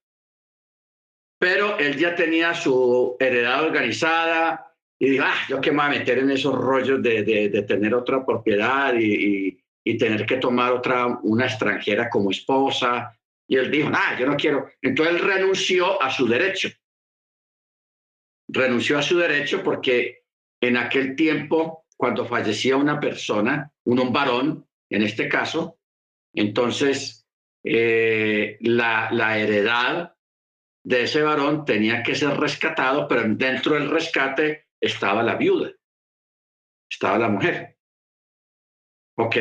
pero él ya tenía su heredad organizada, y digo, ah, yo qué me voy a meter en esos rollos de, de, tener otra propiedad y, y, tener que tomar otra, una extranjera como esposa. Y él dijo, ah, yo no quiero. Entonces él renunció a su derecho. Renunció a su derecho porque en aquel tiempo, cuando fallecía una persona, un, varón, en este caso, entonces eh, la, la heredad de ese varón tenía que ser rescatado, pero dentro del rescate estaba la viuda, estaba la mujer. ¿Ok?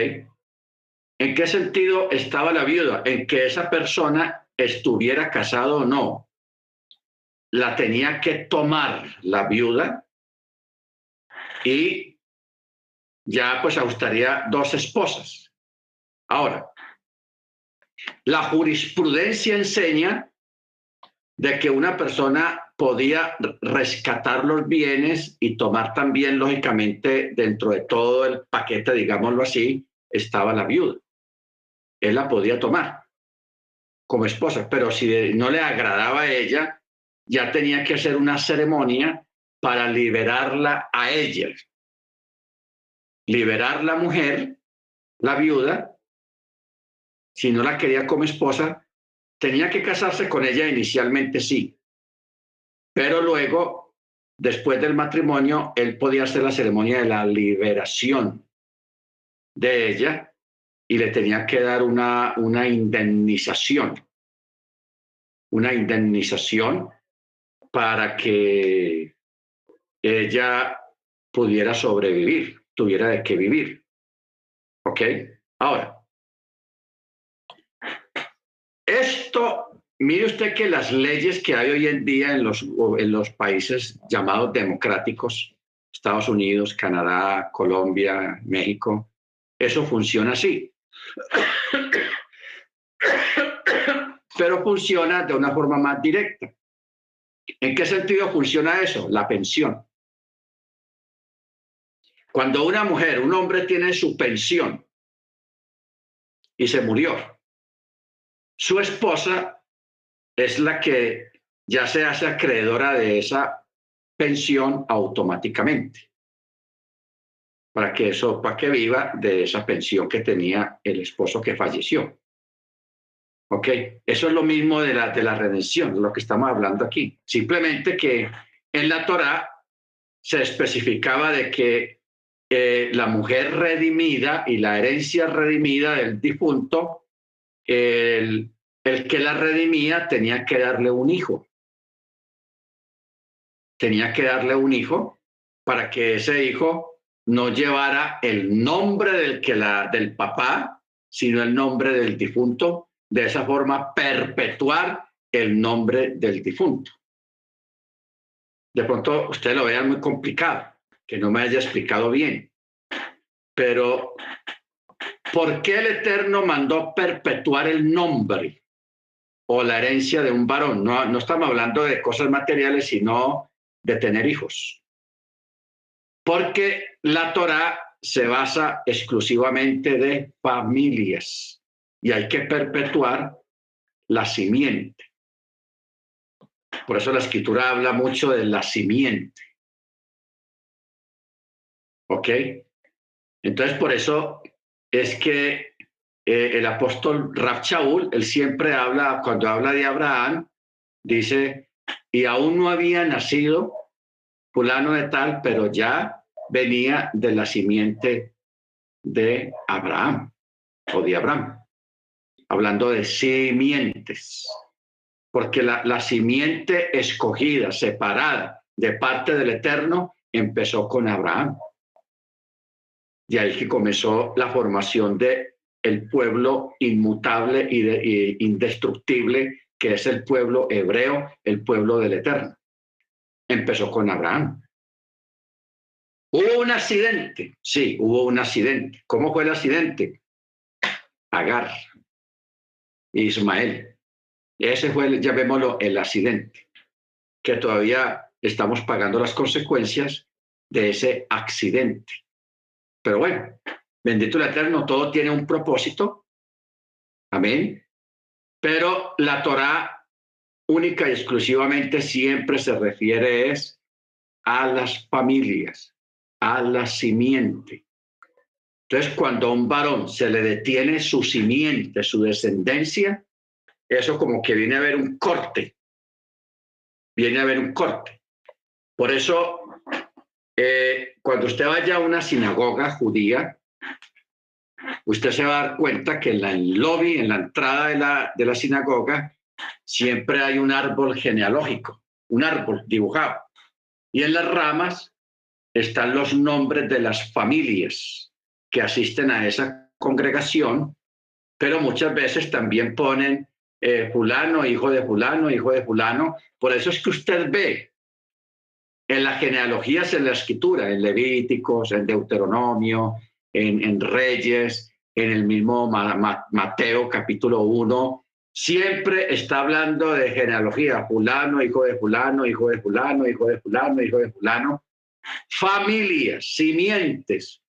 ¿En qué sentido estaba la viuda? En que esa persona estuviera casado o no. La tenía que tomar la viuda y ya pues gustaría dos esposas. Ahora, la jurisprudencia enseña de que una persona podía rescatar los bienes y tomar también, lógicamente, dentro de todo el paquete, digámoslo así, estaba la viuda. Él la podía tomar como esposa, pero si no le agradaba a ella, ya tenía que hacer una ceremonia para liberarla a ella. Liberar la mujer, la viuda, si no la quería como esposa, tenía que casarse con ella inicialmente, sí. Pero luego, después del matrimonio, él podía hacer la ceremonia de la liberación de ella y le tenía que dar una, una indemnización. Una indemnización para que ella pudiera sobrevivir, tuviera de qué vivir. ¿Ok? Ahora, esto, mire usted que las leyes que hay hoy en día en los, en los países llamados democráticos, Estados Unidos, Canadá, Colombia, México, eso funciona así. Pero funciona de una forma más directa. ¿En qué sentido funciona eso? La pensión. Cuando una mujer, un hombre tiene su pensión y se murió, su esposa es la que ya se hace acreedora de esa pensión automáticamente. Para que eso, para que viva de esa pensión que tenía el esposo que falleció. ¿Ok? Eso es lo mismo de la, de la redención, de lo que estamos hablando aquí. Simplemente que en la Torá se especificaba de que eh, la mujer redimida y la herencia redimida del difunto el, que la redimía tenía que darle un hijo. Tenía que darle un hijo para que ese hijo no llevara el nombre del, que la, del papá, sino el nombre del difunto. De esa forma, perpetuar el nombre del difunto. De pronto usted lo vea muy complicado, que no me haya explicado bien. Pero ¿Por qué el Eterno mandó perpetuar el nombre o la herencia de un varón? No, estamos hablando de cosas materiales, sino de tener hijos. Porque la Torah se basa exclusivamente de familias y hay que perpetuar la simiente. Por eso la escritura habla mucho de la simiente. ¿Ok? Entonces, por eso es que eh, el apóstol Shaul, él siempre habla, cuando habla de Abraham, dice, y aún no había nacido fulano de tal, pero ya venía de la simiente de Abraham o de Abraham, hablando de simientes, porque la simiente escogida, separada de parte del Eterno, empezó con Abraham. De ahí que comenzó la formación de el pueblo inmutable y, de, indestructible que es el pueblo hebreo, el pueblo del Eterno. Empezó con Abraham. Hubo un accidente, sí, hubo un accidente. ¿Cómo fue el accidente? Agar, Ismael. Ese fue, llamémoslo, el accidente, que todavía estamos pagando las consecuencias de ese accidente. Pero bueno, bendito el Eterno, todo tiene un propósito. Amén. Pero la Torah única y exclusivamente siempre se refiere es a las familias, a la simiente. Entonces, cuando a un varón se le detiene su simiente, su descendencia, eso como que viene a haber un corte. Viene a haber un corte. Por eso eh, cuando usted vaya a una sinagoga judía, usted se va a dar cuenta que en el lobby, en la entrada de la, de la sinagoga, siempre hay un árbol genealógico, un árbol dibujado. Y en las ramas están los nombres de las familias que asisten a esa congregación, pero muchas veces también ponen eh, fulano, hijo de fulano, hijo de fulano. Por eso es que usted ve en las genealogías en la escritura, en Levíticos, en Deuteronomio, en, Reyes, en el mismo Mateo capítulo 1, siempre está hablando de genealogía, fulano, hijo de fulano, hijo de fulano, hijo de fulano, hijo de fulano, familias, simientes.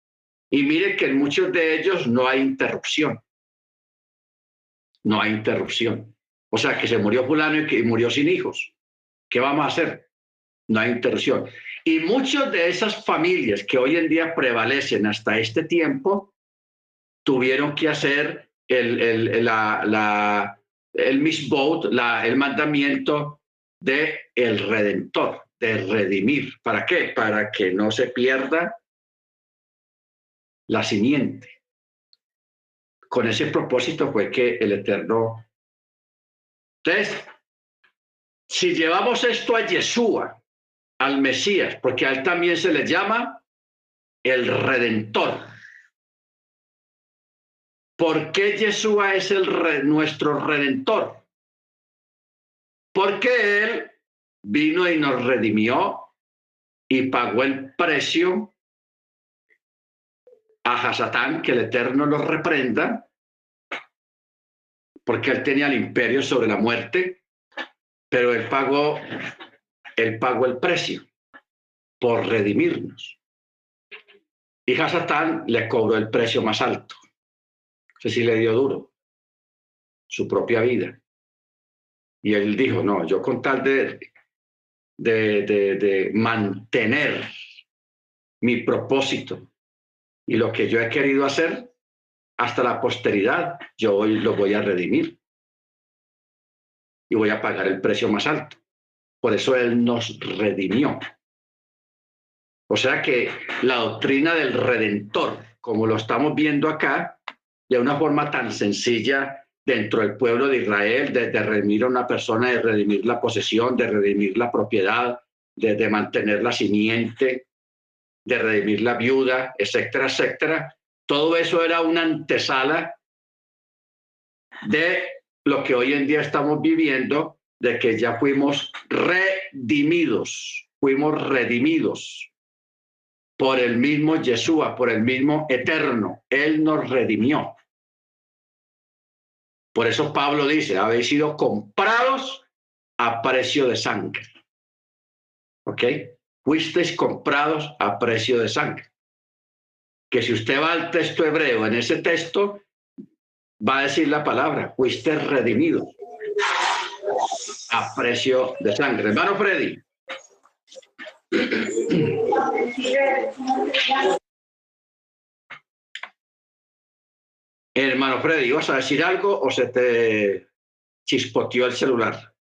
Y mire que en muchos de ellos no hay interrupción. No hay interrupción. O sea, que se murió fulano y que murió sin hijos. ¿Qué vamos a hacer? No hay interrupción. Y muchas de esas familias que hoy en día prevalecen hasta este tiempo, tuvieron que hacer el, el, la, la, el la, el mandamiento de el redentor, de redimir. ¿Para qué? Para que no se pierda la simiente. Con ese propósito fue que el Eterno... Entonces, si llevamos esto a Yeshua, al Mesías, porque a él también se le llama el Redentor. ¿Por qué Yeshua es el nuestro Redentor? Porque Él vino y nos redimió y pagó el precio a Hasatán, que el Eterno lo reprenda, porque Él tenía el imperio sobre la muerte, pero Él pagó él pagó el precio por redimirnos. Y Hasatán le cobró el precio más alto. Ese sí le dio duro, su propia vida. Y él dijo, no, yo con tal de, de, de mantener mi propósito y lo que yo he querido hacer hasta la posteridad, yo hoy lo voy a redimir. Y voy a pagar el precio más alto. Por eso Él nos redimió. O sea que la doctrina del redentor, como lo estamos viendo acá, de una forma tan sencilla dentro del pueblo de Israel, de, redimir a una persona, de redimir la posesión, de redimir la propiedad, de, de mantener la simiente, de redimir la viuda, etcétera, etcétera. Todo eso era una antesala de lo que hoy en día estamos viviendo de que ya fuimos redimidos, fuimos redimidos por el mismo Yeshua, por el mismo Eterno. Él nos redimió. Por eso Pablo dice, habéis sido comprados a precio de sangre. ¿Ok? Fuisteis comprados a precio de sangre. Que si usted va al texto hebreo, en ese texto va a decir la palabra, fuiste redimidos a precio de sangre. Hermano Freddy. Hermano Freddy, ¿vas a decir algo o se te chispoteó el celular?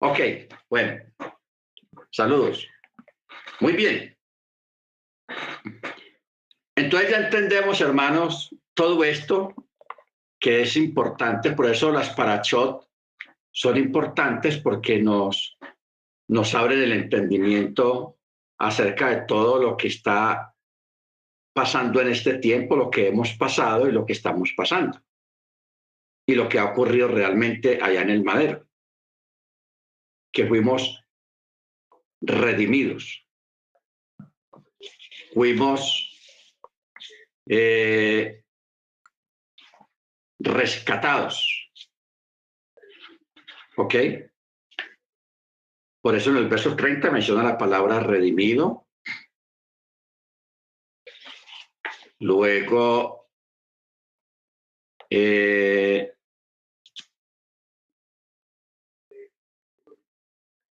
Ok, bueno. Saludos. Muy bien. Entonces ya entendemos, hermanos, todo esto que es importante, por eso las parachot son importantes porque nos, nos abren el entendimiento acerca de todo lo que está pasando en este tiempo, lo que hemos pasado y lo que estamos pasando, y lo que ha ocurrido realmente allá en el madero, que fuimos redimidos, fuimos eh, rescatados. ¿Ok? Por eso en el verso 30 menciona la palabra redimido. Luego, eh,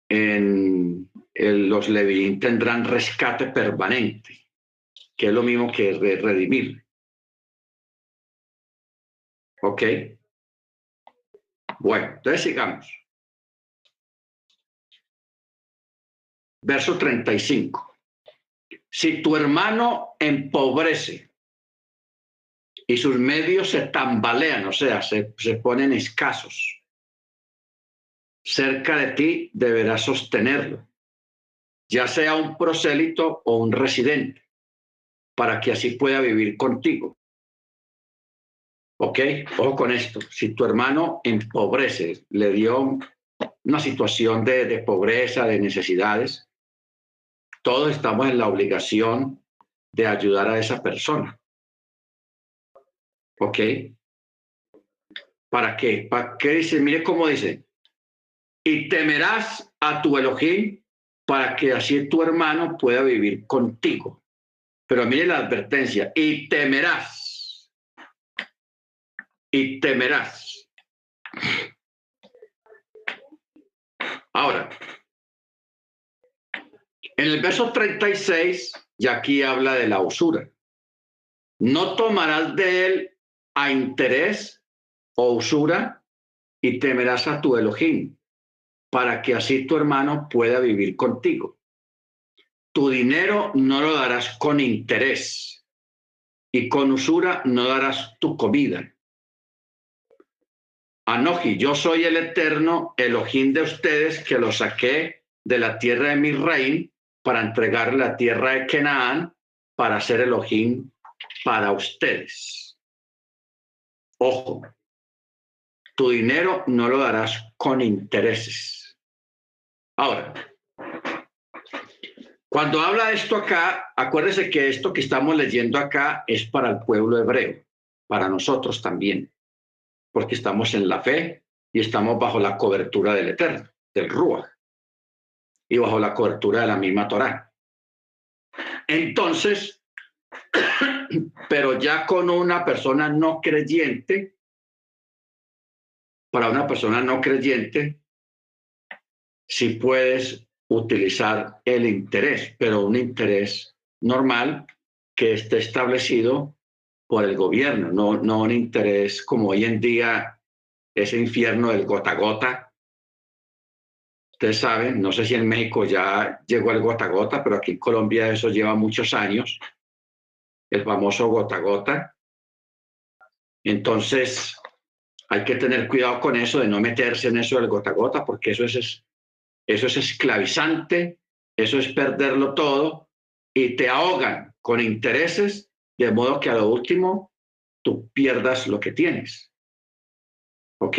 en los Levín tendrán rescate permanente, que es lo mismo que redimir. ¿Ok? Bueno, entonces sigamos. Verso 35. Si tu hermano empobrece y sus medios se tambalean, o sea, se, se ponen escasos, cerca de ti deberás sostenerlo, ya sea un prosélito o un residente, para que así pueda vivir contigo. ¿Ok? Ojo con esto. Si tu hermano empobrece, le dio una situación de, de pobreza, de necesidades, todos estamos en la obligación de ayudar a esa persona. ¿Ok? ¿Para qué? ¿Para qué dice? Mire cómo dice. Y temerás a tu Elohim para que así tu hermano pueda vivir contigo. Pero mire la advertencia. Y temerás. Y temerás. Ahora, en el verso 36, ya aquí habla de la usura. No tomarás de él a interés o usura y temerás a tu Elohim, para que así tu hermano pueda vivir contigo. Tu dinero no lo darás con interés y con usura no darás tu comida. Anoji, yo soy el eterno Elohim de ustedes que lo saqué de la tierra de mi reino para entregar la tierra de Canaán para ser Elohim para ustedes. Ojo, tu dinero no lo darás con intereses. Ahora, cuando habla esto acá, acuérdese que esto que estamos leyendo acá es para el pueblo hebreo, para nosotros también, porque estamos en la fe y estamos bajo la cobertura del Eterno, del Ruach y bajo la cobertura de la misma Torá. Entonces, pero ya con una persona no creyente, para una persona no creyente, si puedes utilizar el interés, pero un interés normal que esté establecido por el gobierno, no, no un interés como hoy en día ese infierno del gota a gota, Ustedes saben, no sé si en México ya llegó el gota a gota, pero aquí en Colombia eso lleva muchos años, el famoso gota a gota. Entonces, hay que tener cuidado con eso, de no meterse en eso del gota a gota, porque eso es, eso es esclavizante, eso es perderlo todo y te ahogan con intereses, de modo que a lo último tú pierdas lo que tienes. ¿Ok?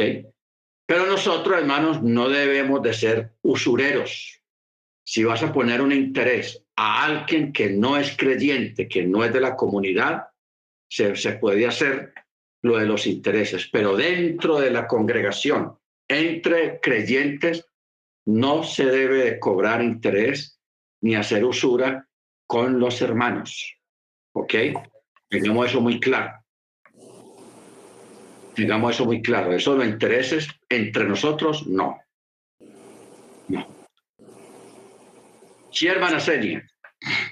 Pero nosotros, hermanos, no debemos de ser usureros. Si vas a poner un interés a alguien que no es creyente, que no es de la comunidad, se, se puede hacer lo de los intereses. Pero dentro de la congregación, entre creyentes, no se debe de cobrar interés ni hacer usura con los hermanos. ¿Ok? Tengamos eso muy claro. Digamos eso muy claro. Eso los intereses entre nosotros, no. No. Sí, hermana Senia.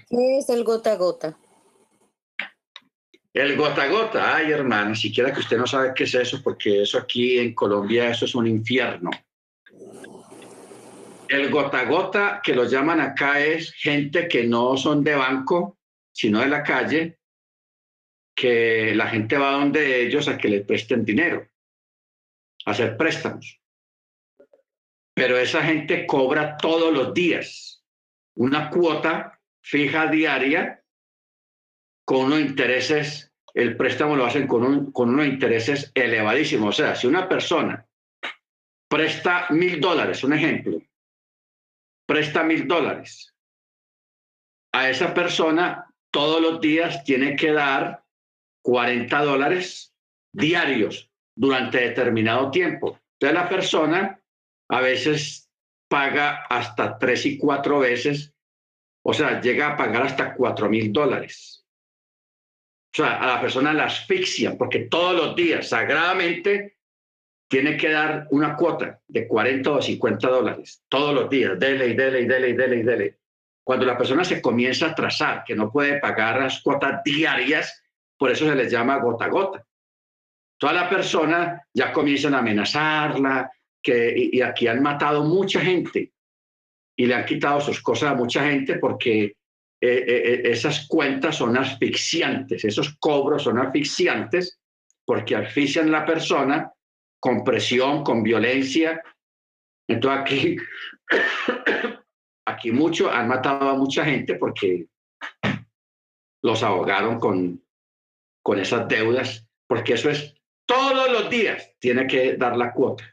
¿Qué es el gota a gota? El gota a gota, ay hermana, siquiera que usted no sabe qué es eso, porque eso aquí en Colombia, eso es un infierno. El gota a gota, que lo llaman acá, es gente que no son de banco, sino de la calle, que la gente va donde ellos a que le presten dinero, a hacer préstamos. Pero esa gente cobra todos los días una cuota fija diaria con unos intereses, el préstamo lo hacen con, con unos intereses elevadísimos. O sea, si una persona presta mil dólares, un ejemplo, presta mil dólares, a esa persona todos los días tiene que dar 40 dólares diarios durante determinado tiempo. Entonces la persona a veces paga hasta tres y cuatro veces, o sea, llega a pagar hasta cuatro mil dólares. O sea, a la persona la asfixia porque todos los días, sagradamente, tiene que dar una cuota de 40 o 50 dólares, todos los días, dele y dele y dele y dele y dele. Cuando la persona se comienza a trazar, que no puede pagar las cuotas diarias, por eso se les llama gota a gota. Toda la persona ya comienzan a amenazarla, que, y, aquí han matado mucha gente y le han quitado sus cosas a mucha gente porque eh, eh, eh, esas cuentas son asfixiantes, esos cobros son asfixiantes porque asfixian a la persona con presión, con violencia. Entonces aquí, aquí mucho, han matado a mucha gente porque los ahogaron con, con esas deudas, porque eso es todos los días, tiene que dar la cuota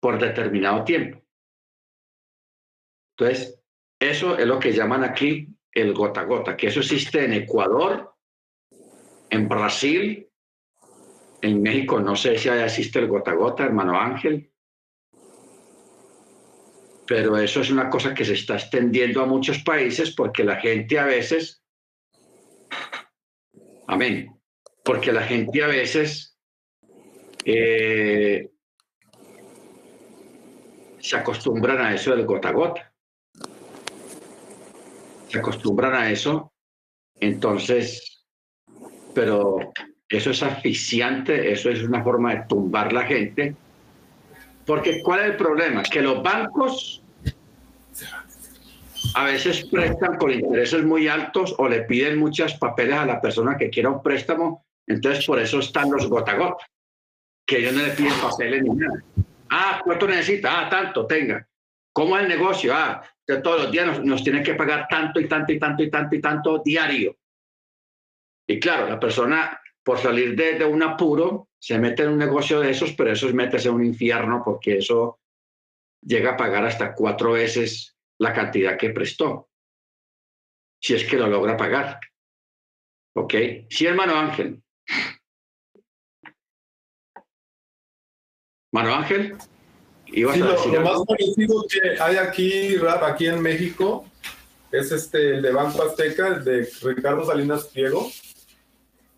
por determinado tiempo. Entonces, eso es lo que llaman aquí el gota a gota, que eso existe en Ecuador, en Brasil, En México no sé si existe el gota a gota, hermano Ángel, pero eso es una cosa que se está extendiendo a muchos países porque la gente a veces, amén, porque la gente a veces eh, se acostumbran a eso del gota a gota. Se acostumbran a eso, entonces, pero eso es asfixiante, eso es una forma de tumbar la gente. Porque ¿cuál es el problema? Que los bancos a veces prestan por intereses muy altos o le piden muchos papeles a la persona que quiera un préstamo, entonces por eso están los gota a gota, que ellos no le piden papeles ni nada. Ah, ¿cuánto necesita? Ah, tanto, tenga. ¿Cómo es el negocio? Ah, todos los días nos, nos tienen que pagar tanto y tanto y tanto y tanto y tanto diario. Y claro, la persona por salir de, un apuro, se mete en un negocio de esos, pero eso es meterse en un infierno porque eso llega a pagar hasta cuatro veces la cantidad que prestó, si es que lo logra pagar. ¿Ok? Sí, hermano Ángel. Mano Ángel, ¿ibas a decir lo, más parecido que hay aquí, rap, aquí en México, es este, el de Banco Azteca, el de Ricardo Salinas Pliego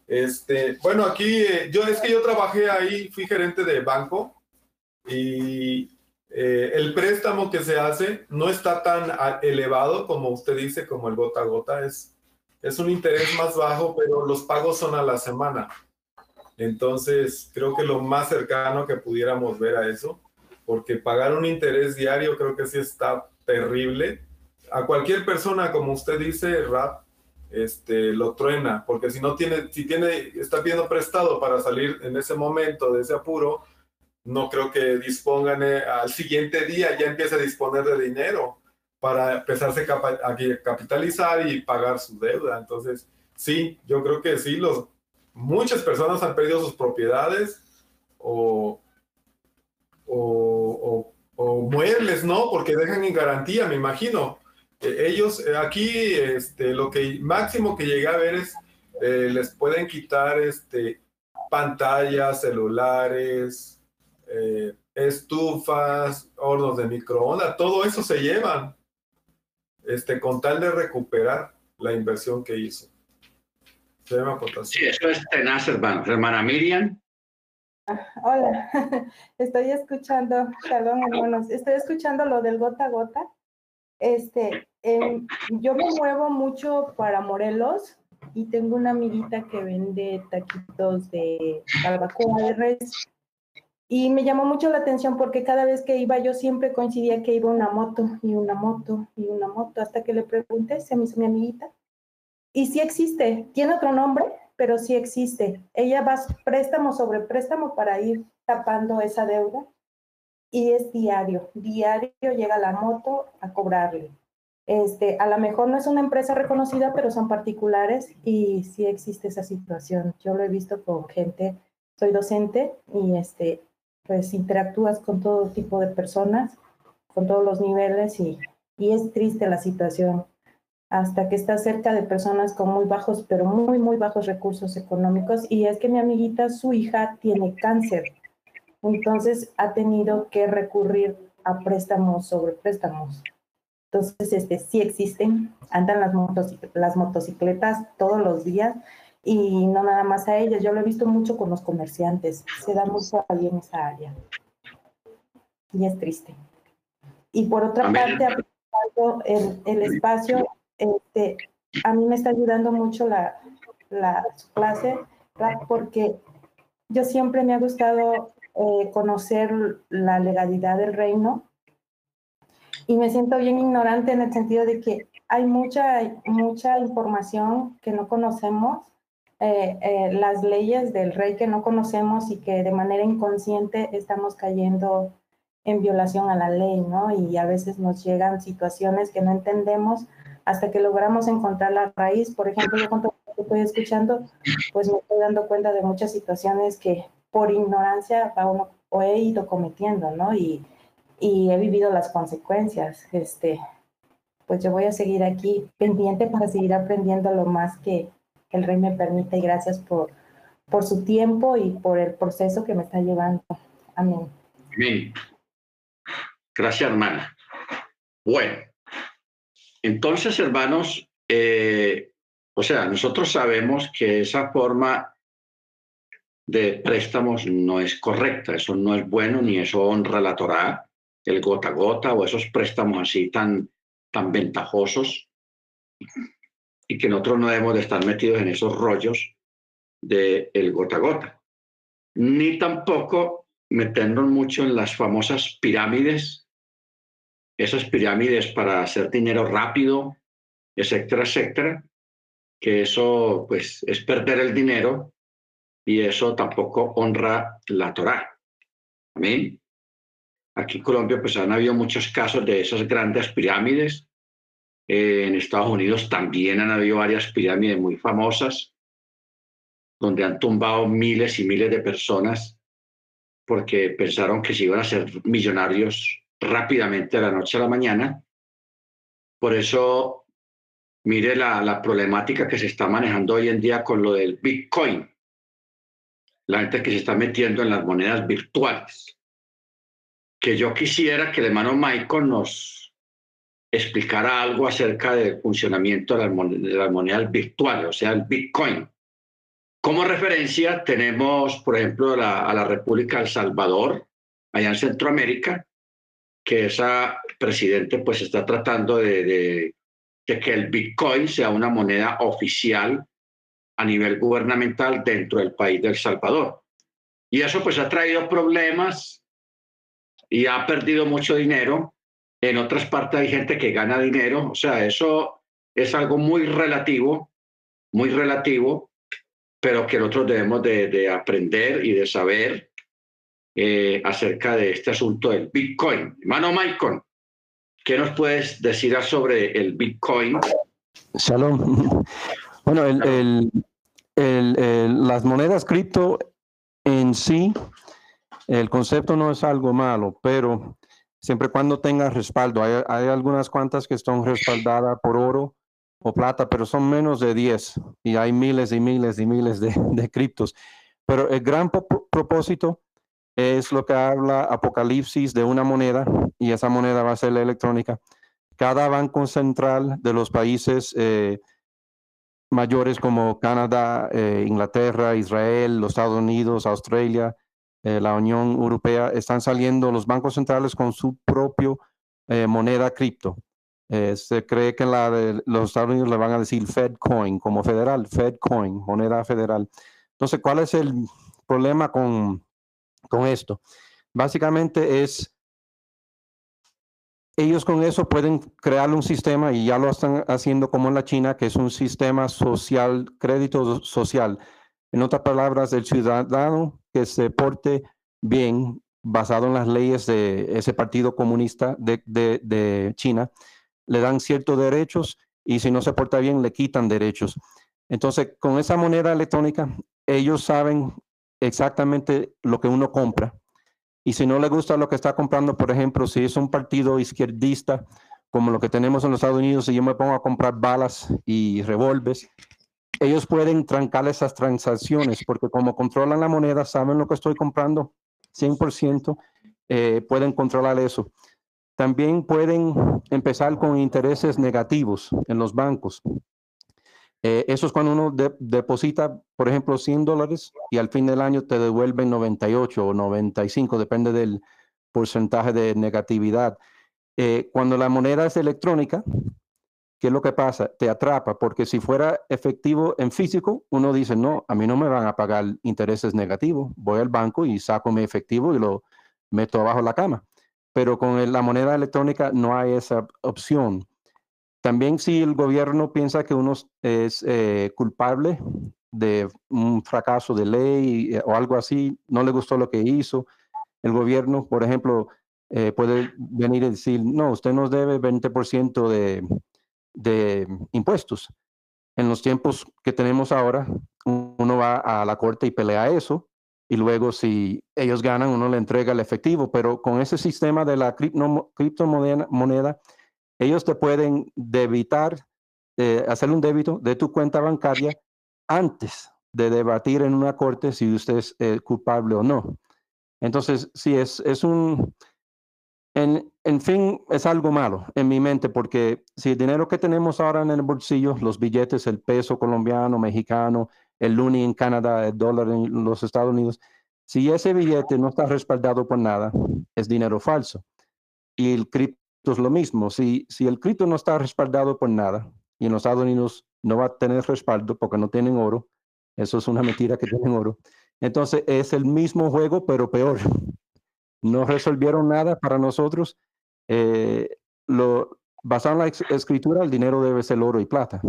este, bueno, aquí eh, yo es que yo trabajé ahí, fui gerente de banco y eh, el préstamo que se hace no está tan elevado como usted dice, como el gota a gota, es, es un interés más bajo, pero los pagos son a la semana. Entonces, creo que lo más cercano que pudiéramos ver a eso, porque pagar un interés diario creo que sí está terrible. A cualquier persona, como usted dice, Rap, este, lo truena, porque si no tiene, si tiene, está pidiendo prestado para salir en ese momento de ese apuro, no creo que dispongan eh, al siguiente día, ya empieza a disponer de dinero para empezarse a capitalizar y pagar su deuda. Entonces, sí, yo creo que sí, los, muchas personas han perdido sus propiedades o, o, o muebles, ¿no? Porque dejan en garantía, me imagino eh, ellos eh, aquí este, lo que máximo que llegué a ver es eh, les pueden quitar este, pantallas, celulares, estufas, hornos de microondas, todo eso se llevan este, con tal de recuperar la inversión que hizo. Se llama Sí, eso es tenaz, hermano. Hermana Miriam. Ah, hola, estoy escuchando, perdón hermanos, estoy escuchando lo del gota a gota este, em, yo me muevo mucho para Morelos y tengo una amiguita que vende taquitos de barbacoa de res. Y me llamó mucho la atención porque cada vez que iba yo siempre coincidía que iba una moto y una moto y una moto, hasta que le pregunté, se me hizo mi amiguita. Y sí existe, tiene otro nombre, pero sí existe. Ella va préstamo sobre préstamo para ir tapando esa deuda y es diario, diario llega la moto a cobrarle. Este, a lo mejor no es una empresa reconocida, pero son particulares y sí existe esa situación. Yo lo he visto con gente, soy docente y este, pues interactúas con todo tipo de personas, con todos los niveles y, y es triste la situación hasta que estás cerca de personas con muy bajos, pero muy, muy bajos recursos económicos. Y es que mi amiguita, su hija tiene cáncer entonces ha tenido que recurrir a préstamos sobre préstamos. Entonces, este, sí existen, andan las, las motocicletas todos los días y no nada más a ellas, yo lo he visto mucho con los comerciantes, se da mucho ahí en esa área. Y es triste. Y por otra parte, el, el espacio, este, a mí me está ayudando mucho la, la clase, porque yo siempre me ha gustado eh, conocer la legalidad del reino y me siento bien ignorante en el sentido de que hay mucha, mucha información que no conocemos, eh, eh, las leyes del rey que no conocemos y que de manera inconsciente estamos cayendo en violación a la ley, ¿no? Y a veces nos llegan situaciones que no entendemos hasta que logramos encontrar la raíz. Por ejemplo, yo cuando estoy escuchando, pues me estoy dando cuenta de muchas situaciones que por ignorancia uno, o he ido cometiendo, ¿no? Y, y he vivido las consecuencias. Este, pues yo voy a seguir aquí pendiente para seguir aprendiendo lo más que el rey me permite y gracias por, por su tiempo y por el proceso que me está llevando. Amén. Amén. Gracias, hermana. Bueno, entonces, hermanos, eh, o sea, nosotros sabemos que esa forma de préstamos no es correcta, eso no es bueno ni eso honra la Torá, el gota a gota o esos préstamos así tan, tan ventajosos y que nosotros no debemos de estar metidos en esos rollos del el gota a gota, ni tampoco meternos mucho en las famosas pirámides, esas pirámides para hacer dinero rápido, etcétera, etcétera, que eso pues es perder el dinero y eso tampoco honra la Torá. Amén. Aquí en Colombia pues han habido muchos casos de esas grandes pirámides. Eh, en Estados Unidos también han habido varias pirámides muy famosas donde han tumbado miles y miles de personas porque pensaron que se iban a ser millonarios rápidamente de la noche a la mañana. Por eso, mire la, la problemática que se está manejando hoy en día con lo del Bitcoin la gente que se está metiendo en las monedas virtuales. Que yo quisiera que el hermano Michael nos explicara algo acerca del funcionamiento de las, monedas, virtuales, o sea, el Bitcoin. Como referencia tenemos, por ejemplo, a la República El Salvador, allá en Centroamérica, que esa presidente pues está tratando de que el Bitcoin sea una moneda oficial a nivel gubernamental dentro del país del Salvador. Y eso pues ha traído problemas y ha perdido mucho dinero. En otras partes hay gente que gana dinero. O sea, eso es algo muy relativo, muy relativo, pero que nosotros debemos de, aprender y de saber eh, acerca de este asunto del Bitcoin. Hermano Michael, ¿qué nos puedes decir sobre el Bitcoin? Shalom. Bueno, el, las monedas cripto en sí, el concepto no es algo malo, pero siempre cuando tenga respaldo, hay, algunas cuantas que están respaldadas por oro o plata, pero son menos de 10 y hay miles y miles y miles de, criptos. Pero el gran propósito es lo que habla Apocalipsis de una moneda y esa moneda va a ser la electrónica. Cada banco central de los países eh, mayores como Canadá, eh, Inglaterra, Israel, los Estados Unidos, Australia, eh, la Unión Europea, están saliendo los bancos centrales con su propio eh, moneda cripto. se cree que la de los Estados Unidos le van a decir Fed Coin como federal, Fed Coin, moneda federal. Entonces, ¿cuál es el problema con, con esto? Básicamente es ellos con eso pueden crear un sistema y ya lo están haciendo como en la China, que es un sistema social, crédito social. En otras palabras, el ciudadano que se porte bien, basado en las leyes de ese partido comunista de, de China, le dan ciertos derechos y si no se porta bien, le quitan derechos. Entonces, con esa moneda electrónica, ellos saben exactamente lo que uno compra y si no le gusta lo que está comprando, por ejemplo, si es un partido izquierdista, como lo que tenemos en los Estados Unidos, y yo me pongo a comprar balas y revólveres, ellos pueden trancar esas transacciones porque como controlan la moneda, saben lo que estoy comprando 100%, eh, pueden controlar eso. También pueden empezar con intereses negativos en los bancos. Eh, eso es cuando uno deposita, por ejemplo, 100 dólares y al fin del año te devuelven 98 o 95, depende del porcentaje de negatividad. Eh, cuando la moneda es electrónica, ¿qué es lo que pasa? Te atrapa, porque si fuera efectivo en físico, uno dice, no, a mí no me van a pagar intereses negativos. Voy al banco y saco mi efectivo y lo meto abajo la cama. Pero con la moneda electrónica no hay esa opción. También si el gobierno piensa que uno es eh, culpable de un fracaso de ley eh, o algo así, no le gustó lo que hizo, el gobierno, por ejemplo, eh, puede venir y decir, no, usted nos debe 20% de, de impuestos. En los tiempos que tenemos ahora, uno va a la corte y pelea eso, y luego si ellos ganan, uno le entrega el efectivo, pero con ese sistema de la criptomoneda, ellos te pueden debitar, eh, hacer un débito de tu cuenta bancaria antes de debatir en una corte si usted es eh, culpable o no. Entonces, sí, es, es un, en, en, fin, es algo malo en mi mente porque si el dinero que tenemos ahora en el bolsillo, los billetes, el peso colombiano, mexicano, el luni en Canadá, el dólar en los Estados Unidos, si ese billete no está respaldado por nada, es dinero falso. Y el es lo mismo. Si, si el cripto no está respaldado por nada y en los Estados Unidos no va a tener respaldo porque no tienen oro, eso es una mentira que tienen oro. Entonces es el mismo juego, pero peor. No resolvieron nada para nosotros. Eh, lo, basado en la escritura, el dinero debe ser oro y plata.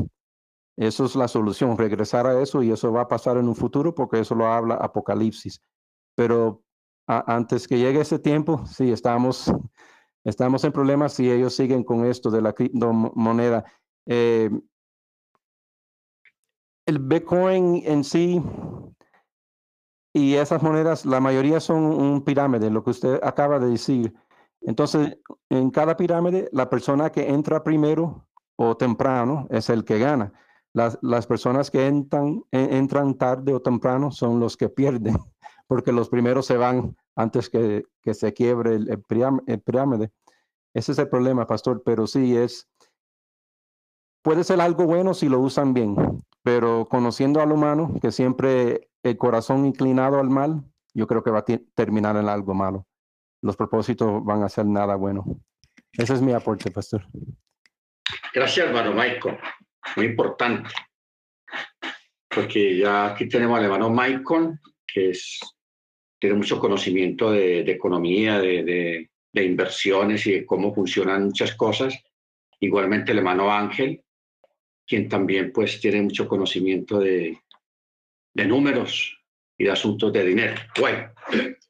Eso es la solución, regresar a eso y eso va a pasar en un futuro porque eso lo habla Apocalipsis. Pero antes que llegue ese tiempo, sí, estamos, estamos en problemas si ellos siguen con esto de la criptomoneda. Eh, el Bitcoin en sí y esas monedas, la mayoría son un pirámide, lo que usted acaba de decir. Entonces, en cada pirámide, la persona que entra primero o temprano es el que gana. Las, las personas que entran, entran tarde o temprano son los que pierden, porque los primeros se van antes que, que se quiebre el, el, pirámide. Ese es el problema, pastor, pero sí es, puede ser algo bueno si lo usan bien, pero conociendo al humano, que siempre el corazón inclinado al mal, yo creo que va a terminar en algo malo. Los propósitos van a ser nada bueno. Ese es mi aporte, pastor. Gracias, hermano Michael. Muy importante. Porque ya aquí tenemos al hermano Michael, que es, tiene mucho conocimiento de, economía, de, de inversiones y de cómo funcionan muchas cosas. Igualmente el hermano Ángel, quien también pues tiene mucho conocimiento de, de números y de asuntos de dinero. Bueno,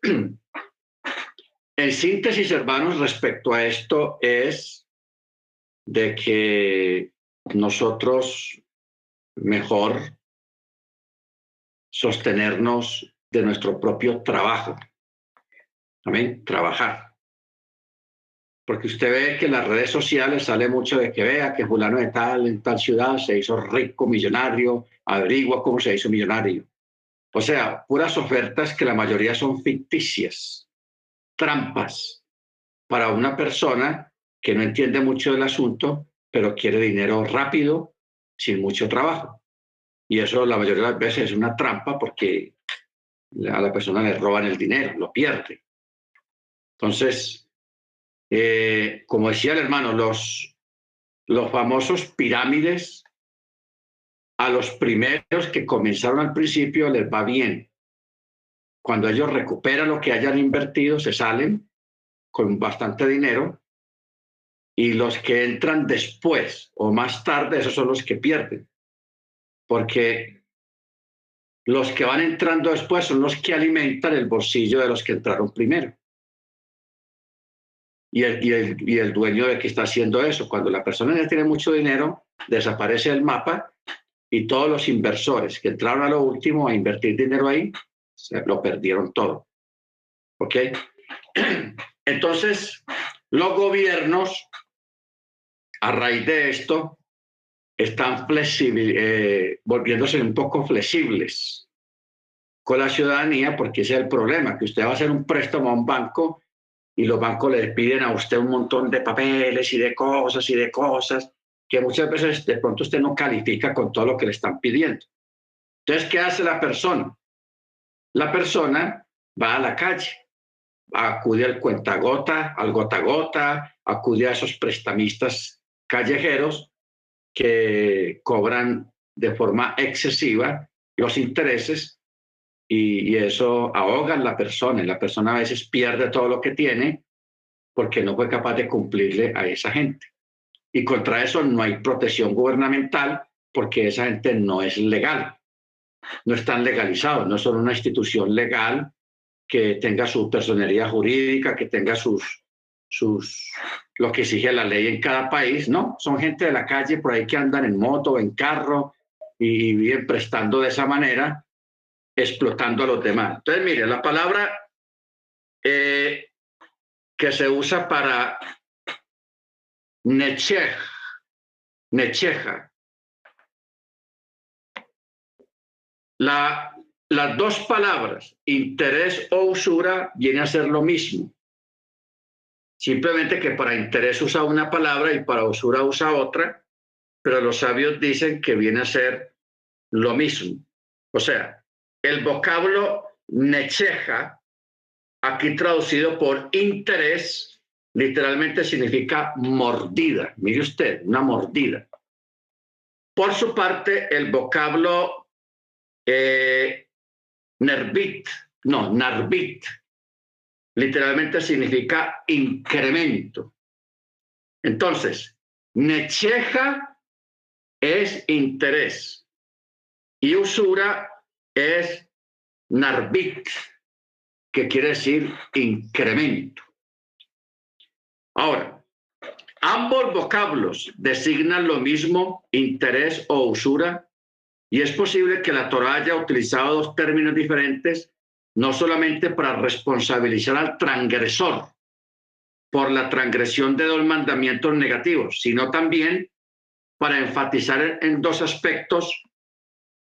en síntesis, hermanos, respecto a esto es de que nosotros mejor sostenernos de nuestro propio trabajo. Amén, trabajar porque usted ve que en las redes sociales sale mucho de que vea que fulano de tal en tal ciudad se hizo rico, millonario, averigua cómo se hizo millonario. O sea, puras ofertas que la mayoría son ficticias, trampas para una persona que no entiende mucho del asunto, pero quiere dinero rápido, sin mucho trabajo. Y eso la mayoría de las veces es una trampa porque a la persona le roban el dinero, lo pierde. Entonces, eh, como decía el hermano, los, los famosos pirámides, a los primeros que comenzaron al principio les va bien. Cuando ellos recuperan lo que hayan invertido, se salen con bastante dinero y los que entran después o más tarde, esos son los que pierden. Porque los que van entrando después son los que alimentan el bolsillo de los que entraron primero y el, y el, y el dueño de que está haciendo eso. Cuando la persona ya tiene mucho dinero, desaparece el mapa y todos los inversores que entraron a lo último a invertir dinero ahí, se lo perdieron todo. ¿Ok? Entonces, los gobiernos, a raíz de esto, están eh, volviéndose un poco flexibles con la ciudadanía, porque ese es el problema, que usted va a hacer un préstamo a un banco y los bancos le piden a usted un montón de papeles y de cosas y de cosas que muchas veces de pronto usted no califica con todo lo que le están pidiendo. Entonces, ¿qué hace la persona? La persona va a la calle, acude al cuentagota, al gota gota, acude a esos prestamistas callejeros que cobran de forma excesiva los intereses y, eso ahoga a la persona y la persona a veces pierde todo lo que tiene porque no fue capaz de cumplirle a esa gente. Y contra eso no hay protección gubernamental porque esa gente no es legal, no están legalizados, no son una institución legal que tenga su personería jurídica, que tenga sus, sus, lo que exige la ley en cada país, no, son gente de la calle por ahí que andan en moto, en carro y viven prestando de esa manera explotando a los demás. Entonces, mire, la palabra eh, que se usa para nechej, necheja, La, las dos palabras, interés o usura, viene a ser lo mismo. Simplemente que para interés usa una palabra y para usura usa otra, pero los sabios dicen que viene a ser lo mismo. O sea, el vocablo necheja, aquí traducido por interés, literalmente significa mordida. Mire usted, una mordida. Por su parte, el vocablo eh, nervit, no, narbit, literalmente significa incremento. Entonces, necheja es interés y usura es narbit, que quiere decir incremento. Ahora, ambos vocablos designan lo mismo, interés o usura, y es posible que la Torah haya utilizado dos términos diferentes no solamente para responsabilizar al transgresor por la transgresión de dos mandamientos negativos, sino también para enfatizar en dos aspectos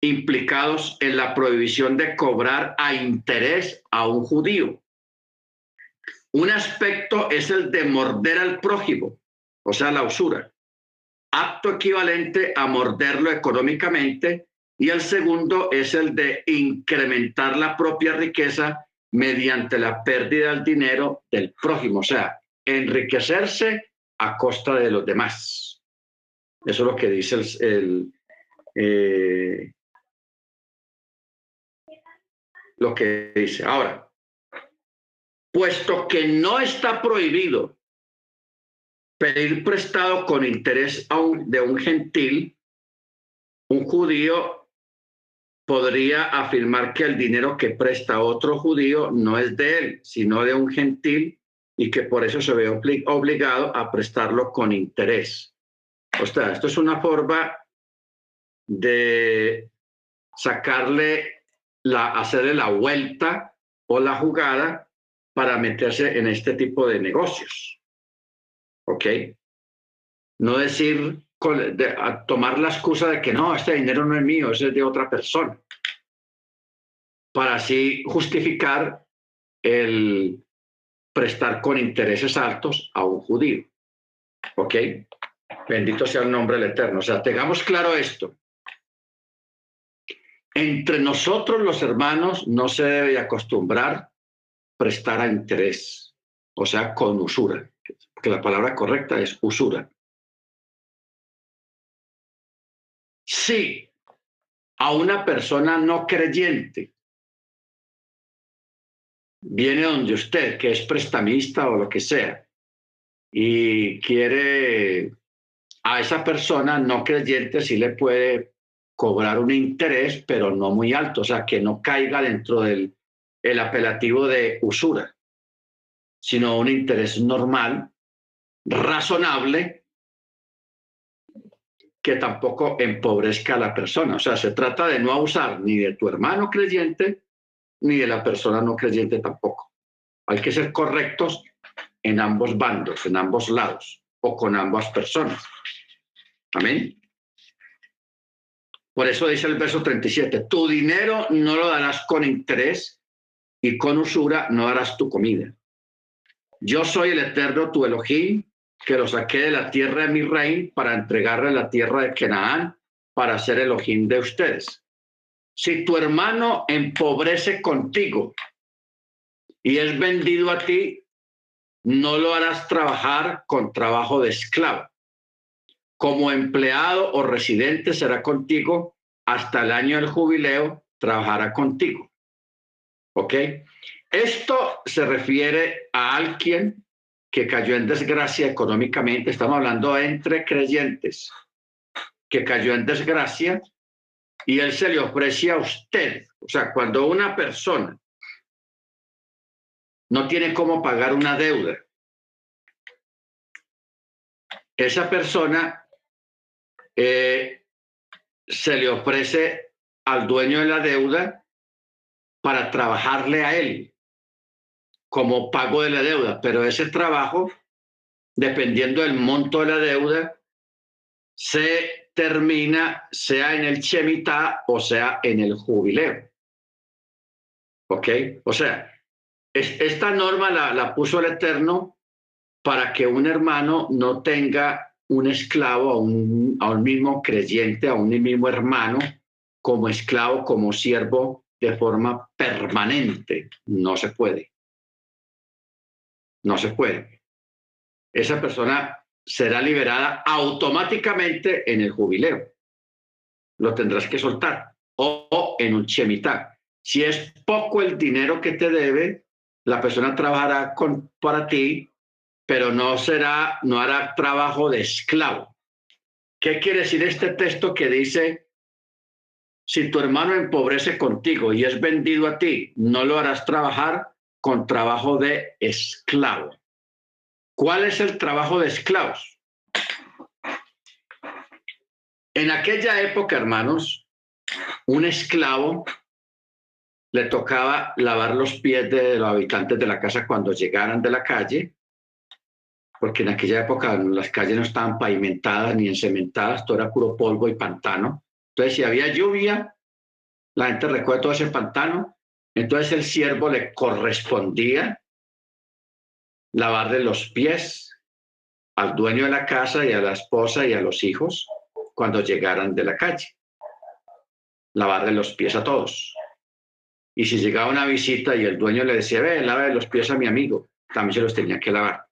implicados en la prohibición de cobrar a interés a un judío. Un aspecto es el de morder al prójimo, o sea, la usura, acto equivalente a morderlo económicamente y el segundo es el de incrementar la propia riqueza mediante la pérdida del dinero del prójimo, o sea, enriquecerse a costa de los demás. Eso es lo que dice el, eh, lo que dice. Ahora, puesto que no está prohibido pedir prestado con interés de un gentil, un judío podría afirmar que el dinero que presta otro judío no es de él, sino de un gentil y que por eso se ve obligado a prestarlo con interés. O sea, esto es una forma de sacarle, la, hacerle la vuelta o la jugada para meterse en este tipo de negocios. ¿Ok? No decir a tomar la excusa de que no, este dinero no es mío, es de otra persona, para así justificar el prestar con intereses altos a un judío. ¿Ok? Bendito sea el nombre del Eterno. O sea, tengamos claro esto. Entre nosotros los hermanos no se debe acostumbrar prestar a interés, o sea, con usura, que la palabra correcta es usura. Si a una persona no creyente. Viene donde usted, que es prestamista o lo que sea, y quiere a esa persona no creyente, sí le puede cobrar un interés, pero no muy alto, o sea, que no caiga dentro del el apelativo de usura, sino un interés normal, razonable, que tampoco empobrezca a la persona. O sea, se trata de no abusar ni de tu hermano creyente, ni de la persona no creyente tampoco. Hay que ser correctos en ambos bandos, en ambos lados, o con ambas personas. Amén. Por eso dice el verso 37, tu dinero no lo darás con interés y con usura no darás tu comida. Yo soy el eterno tu Elohim, que lo saqué de la tierra de mi reino para entregarle la tierra de Canaán para ser el ojín de ustedes. Si tu hermano empobrece contigo y es vendido a ti, no lo harás trabajar con trabajo de esclavo. Como empleado o residente será contigo hasta el año del jubileo, trabajará contigo. ¿Ok? Esto se refiere a alguien que cayó en desgracia económicamente, estamos hablando entre creyentes, que cayó en desgracia y él se le ofrece a usted. O sea, cuando una persona no tiene cómo pagar una deuda, esa persona eh, se le ofrece al dueño de la deuda para trabajarle a él como pago de la deuda, pero ese trabajo, dependiendo del monto de la deuda, se termina sea en el Shemitah o sea en el jubileo. ¿Ok? O sea, esta norma la, la puso el Eterno para que un hermano no tenga un esclavo a un, a un mismo creyente, a un mismo hermano, como esclavo, como siervo, de forma permanente. No se puede. No se puede. Esa persona será liberada automáticamente en el jubileo. Lo tendrás que soltar o en un chemitá. Si es poco el dinero que te debe, la persona trabajará con, para ti, pero no será, no hará trabajo de esclavo. ¿Qué quiere decir este texto que dice, si tu hermano empobrece contigo y es vendido a ti, no lo harás trabajar con trabajo de esclavo? ¿Cuál es el trabajo de esclavos? En aquella época, hermanos, un esclavo le tocaba lavar los pies de los habitantes de la casa cuando llegaran de la calle, porque en aquella época las calles no estaban pavimentadas ni encementadas, todo era puro polvo y pantano. Entonces, si había lluvia, la gente recuerda todo ese pantano, entonces el siervo le correspondía lavarle los pies al dueño de la casa y a la esposa y a los hijos cuando llegaran de la calle. Lavarle los pies a todos. Y si llegaba una visita y el dueño le decía, ve, lave los pies a mi amigo, también se los tenía que lavar.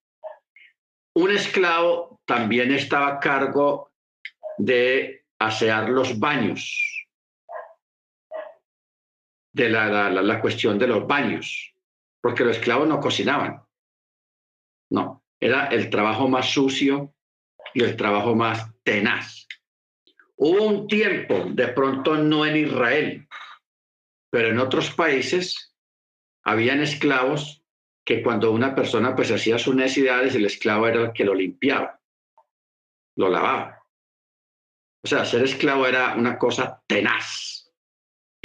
Un esclavo también estaba a cargo de asear los baños, de la, la cuestión de los baños, porque los esclavos no cocinaban. No, era el trabajo más sucio y el trabajo más tenaz. Hubo un tiempo, de pronto no en Israel, pero en otros países habían esclavos que cuando una persona pues hacía sus necesidades, el esclavo era el que lo limpiaba, lo lavaba. O sea, ser esclavo era una cosa tenaz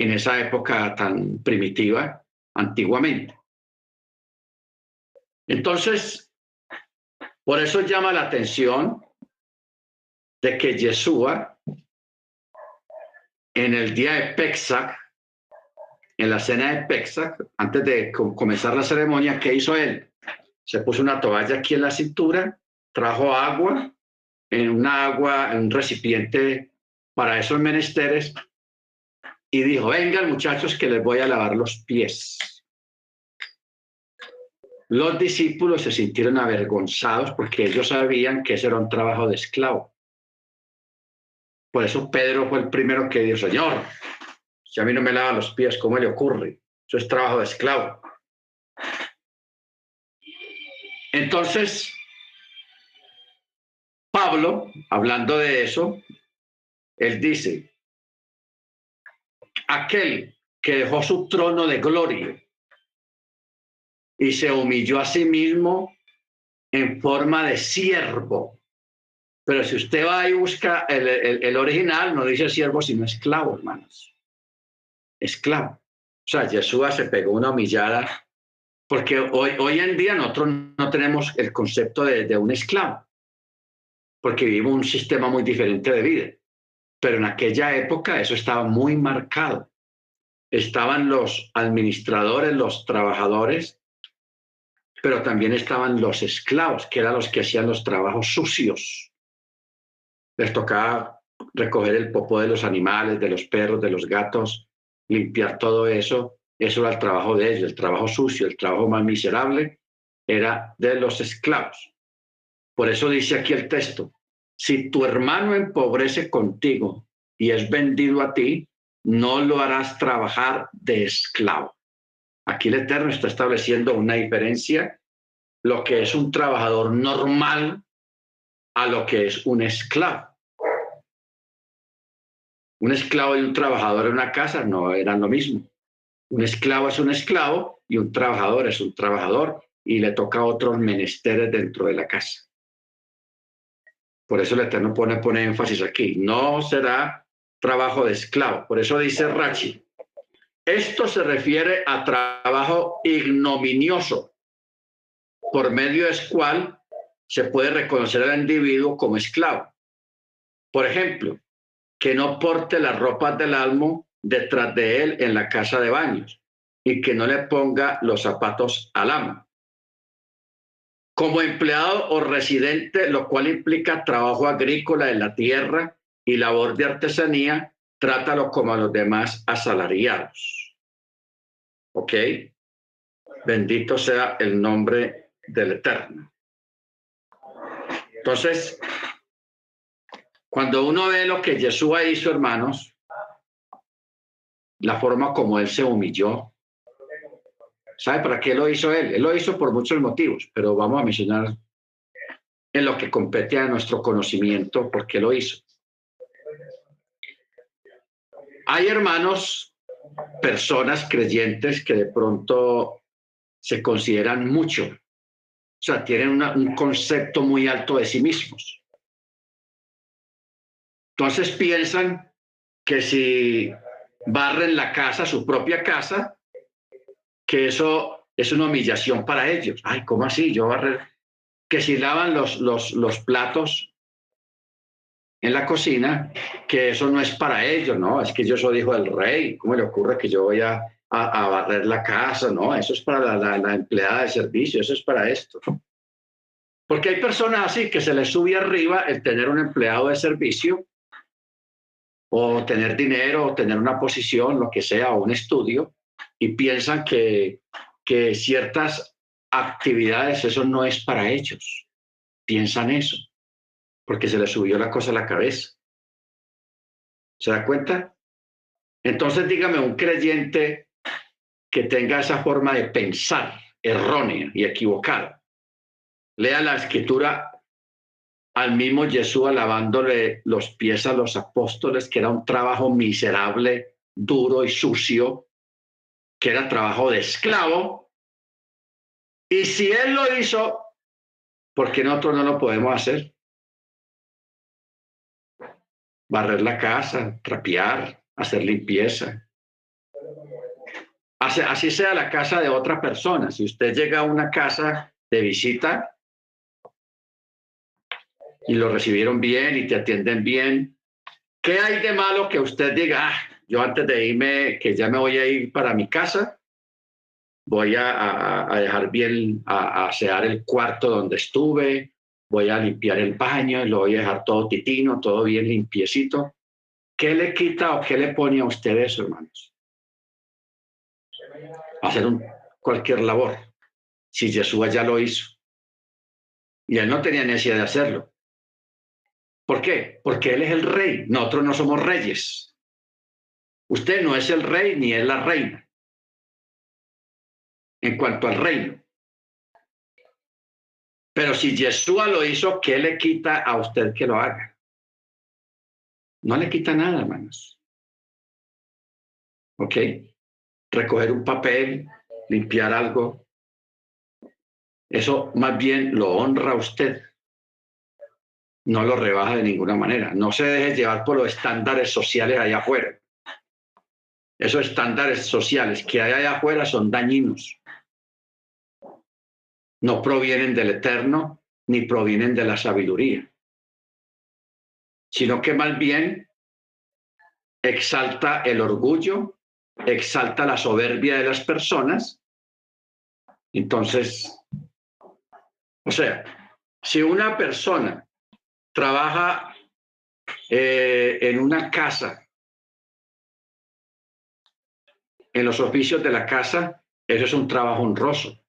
en esa época tan primitiva, antiguamente. Entonces, por eso llama la atención de que Yeshua en el día de Pesach en la cena de Pesach, antes de comenzar la ceremonia, ¿qué hizo él? Se puso una toalla aquí en la cintura, trajo agua en una agua, en un recipiente para esos menesteres y dijo, vengan muchachos que les voy a lavar los pies. Los discípulos se sintieron avergonzados porque ellos sabían que ese era un trabajo de esclavo. Por eso Pedro fue el primero que dijo, Señor, si a mí no me lava los pies, ¿cómo le ocurre? Eso es trabajo de esclavo. Entonces, Pablo, hablando de eso, él dice, aquel que dejó su trono de gloria y se humilló a sí mismo en forma de siervo. Pero si usted va y busca el, original, no dice siervo, sino esclavo, hermanos esclavo. O sea, Yeshua se pegó una humillada porque hoy, hoy en día nosotros no tenemos el concepto de, de un esclavo, porque vivimos un sistema muy diferente de vida. Pero en aquella época eso estaba muy marcado. Estaban los administradores, los trabajadores, pero también estaban los esclavos, que eran los que hacían los trabajos sucios. Les tocaba recoger el popó de los animales, de los perros, de los gatos, limpiar todo eso, eso era el trabajo de ellos, el trabajo sucio, el trabajo más miserable era de los esclavos. Por eso dice aquí el texto, si tu hermano empobrece contigo y es vendido a ti, no lo harás trabajar de esclavo. Aquí el Eterno está estableciendo una diferencia, lo que es un trabajador normal a lo que es un esclavo. Un esclavo y un trabajador en una casa no eran lo mismo. Un esclavo es un esclavo y un trabajador es un trabajador y le toca otros menesteres dentro de la casa. Por eso el Eterno pone, pone énfasis aquí. No será trabajo de esclavo. Por eso dice Rachi. Esto se refiere a trabajo ignominioso, por medio del cual se puede reconocer al individuo como esclavo. Por ejemplo, que no porte las ropas del almo detrás de él en la casa de baños y que no le ponga los zapatos al amo. Como empleado o residente, lo cual implica trabajo agrícola en la tierra y labor de artesanía, trátalo como a los demás asalariados. ¿Ok? Bendito sea el nombre del Eterno. Entonces, cuando uno ve lo que Jesús hizo, hermanos, la forma como él se humilló, ¿sabe para qué lo hizo él? Él lo hizo por muchos motivos, pero vamos a mencionar en lo que compete a nuestro conocimiento por qué lo hizo. Hay hermanos, personas creyentes que de pronto se consideran mucho, o sea, tienen un concepto muy alto de sí mismos. Entonces piensan que si barren la casa, su propia casa, que eso es una humillación para ellos. Ay, ¿cómo así? Yo barrer. Que si lavan los, los, los platos, en la cocina que eso no es para ellos, ¿no? Es que yo soy hijo del rey, ¿cómo le ocurre que yo voy a, barrer la casa? No, eso es para la, la, empleada de servicio, eso es para esto. Porque hay personas así que se les sube arriba el tener un empleado de servicio o tener dinero o tener una posición, lo que sea, o un estudio, y piensan que, que ciertas actividades, eso no es para ellos. Piensan eso porque se le subió la cosa a la cabeza. ¿Se da cuenta? Entonces dígame un creyente que tenga esa forma de pensar errónea y equivocada. Lea la escritura al mismo Jesús lavándole los pies a los apóstoles, que era un trabajo miserable, duro y sucio, que era trabajo de esclavo. Y si él lo hizo, ¿por qué nosotros no lo podemos hacer? barrer la casa, trapear, hacer limpieza. Así, sea la casa de otra persona. Si usted llega a una casa de visita y lo recibieron bien y te atienden bien, ¿qué hay de malo que usted diga, ah, yo antes de irme, que ya me voy a ir para mi casa, voy a, dejar bien, a, a asear el cuarto donde estuve, voy a limpiar el baño, lo voy a dejar todo titino, todo bien limpiecito. ¿Qué le quita o qué le pone a ustedes, hermanos? Hacer cualquier labor, si Jesús ya lo hizo. Y él no tenía necesidad de hacerlo. ¿Por qué? Porque él es el rey, nosotros no somos reyes. Usted no es el rey ni es la reina. En cuanto al reino. Pero si Yeshua lo hizo, ¿qué le quita a usted que lo haga? No le quita nada, hermanos. ¿Ok? Recoger un papel, limpiar algo. Eso más bien lo honra a usted. No lo rebaja de ninguna manera. No se deje llevar por los estándares sociales allá afuera. Esos estándares sociales que hay allá afuera son dañinos no provienen del eterno ni provienen de la sabiduría, sino que más bien exalta el orgullo, exalta la soberbia de las personas. Entonces, o sea, si una persona trabaja eh, en una casa, en los oficios de la casa, eso es un trabajo honroso.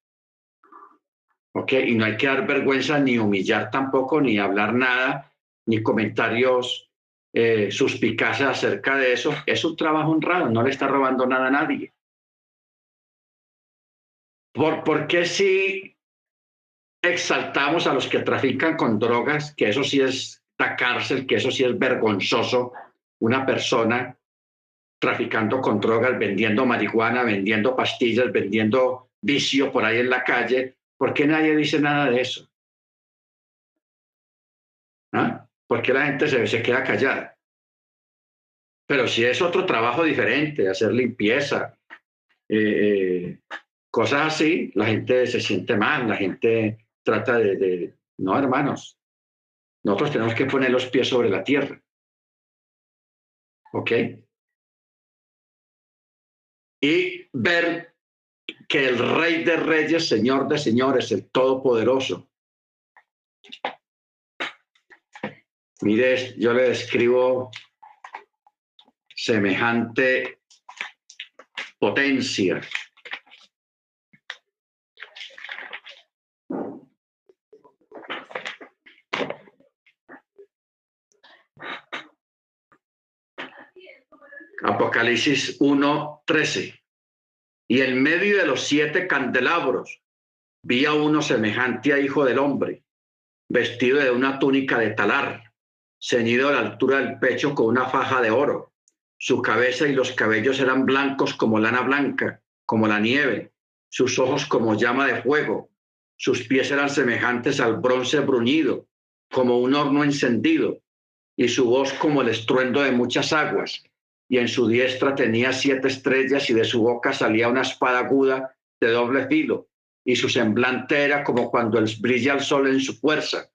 ¿ok? Y no hay que dar vergüenza ni humillar tampoco, ni hablar nada, ni comentarios eh, suspicaces acerca de eso. Es un trabajo honrado, no le está robando nada a nadie. ¿Por, ¿Por qué si exaltamos a los que trafican con drogas, que eso sí es la cárcel, que eso sí es vergonzoso, una persona traficando con drogas, vendiendo marihuana, vendiendo pastillas, vendiendo vicio por ahí en la calle, ¿Por qué nadie dice nada de eso? ¿Ah? ¿Por qué la gente se, queda callada? Pero si es otro trabajo diferente, hacer limpieza, eh, eh, cosas así, la gente se siente mal, la gente trata de, de, No, hermanos, nosotros tenemos que poner los pies sobre la tierra. ¿Ok? Y ver que el Rey de Reyes, Señor de Señores, el Todopoderoso. Mire, yo le describo semejante potencia. Apocalipsis 1:13. Y en medio de los siete candelabros vi a uno semejante a hijo del hombre, vestido de una túnica de talar, ceñido a la altura del pecho con una faja de oro. Su cabeza y los cabellos eran blancos como lana blanca, como la nieve, sus ojos como llama de fuego, sus pies eran semejantes al bronce bruñido, como un horno encendido, y su voz como el estruendo de muchas aguas y en su diestra tenía siete estrellas y de su boca salía una espada aguda de doble filo y su semblante era como cuando brilla el sol en su fuerza.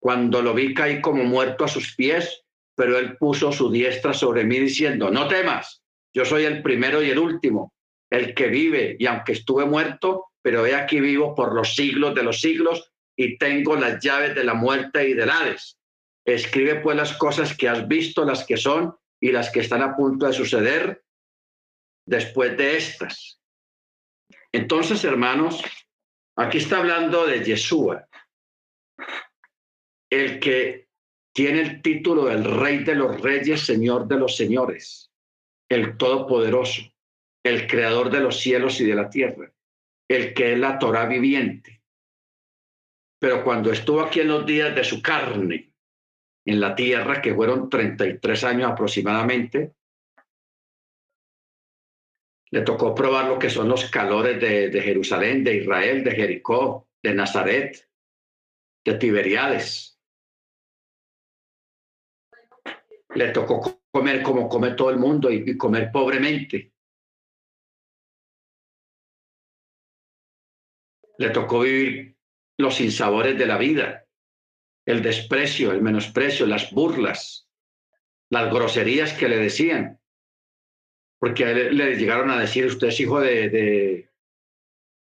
Cuando lo vi caí como muerto a sus pies, pero él puso su diestra sobre mí diciendo, no temas, yo soy el primero y el último, el que vive, y aunque estuve muerto, pero he aquí vivo por los siglos de los siglos y tengo las llaves de la muerte y del Hades. Escribe pues las cosas que has visto, las que son y las que están a punto de suceder después de estas. Entonces, hermanos, aquí está hablando de Yeshua, el que tiene el título del Rey de los Reyes, Señor de los Señores, el Todopoderoso, el Creador de los cielos y de la tierra, el que es la Torah viviente. Pero cuando estuvo aquí en los días de su carne, en la tierra, que fueron 33 años aproximadamente. Le tocó probar lo que son los calores de, Jerusalén, de Israel, de Jericó, de Nazaret, de Tiberiades. Le tocó comer como come todo el mundo y, y comer pobremente. Le tocó vivir los sinsabores de la vida el desprecio, el menosprecio, las burlas, las groserías que le decían. Porque le llegaron a decir, usted es hijo de,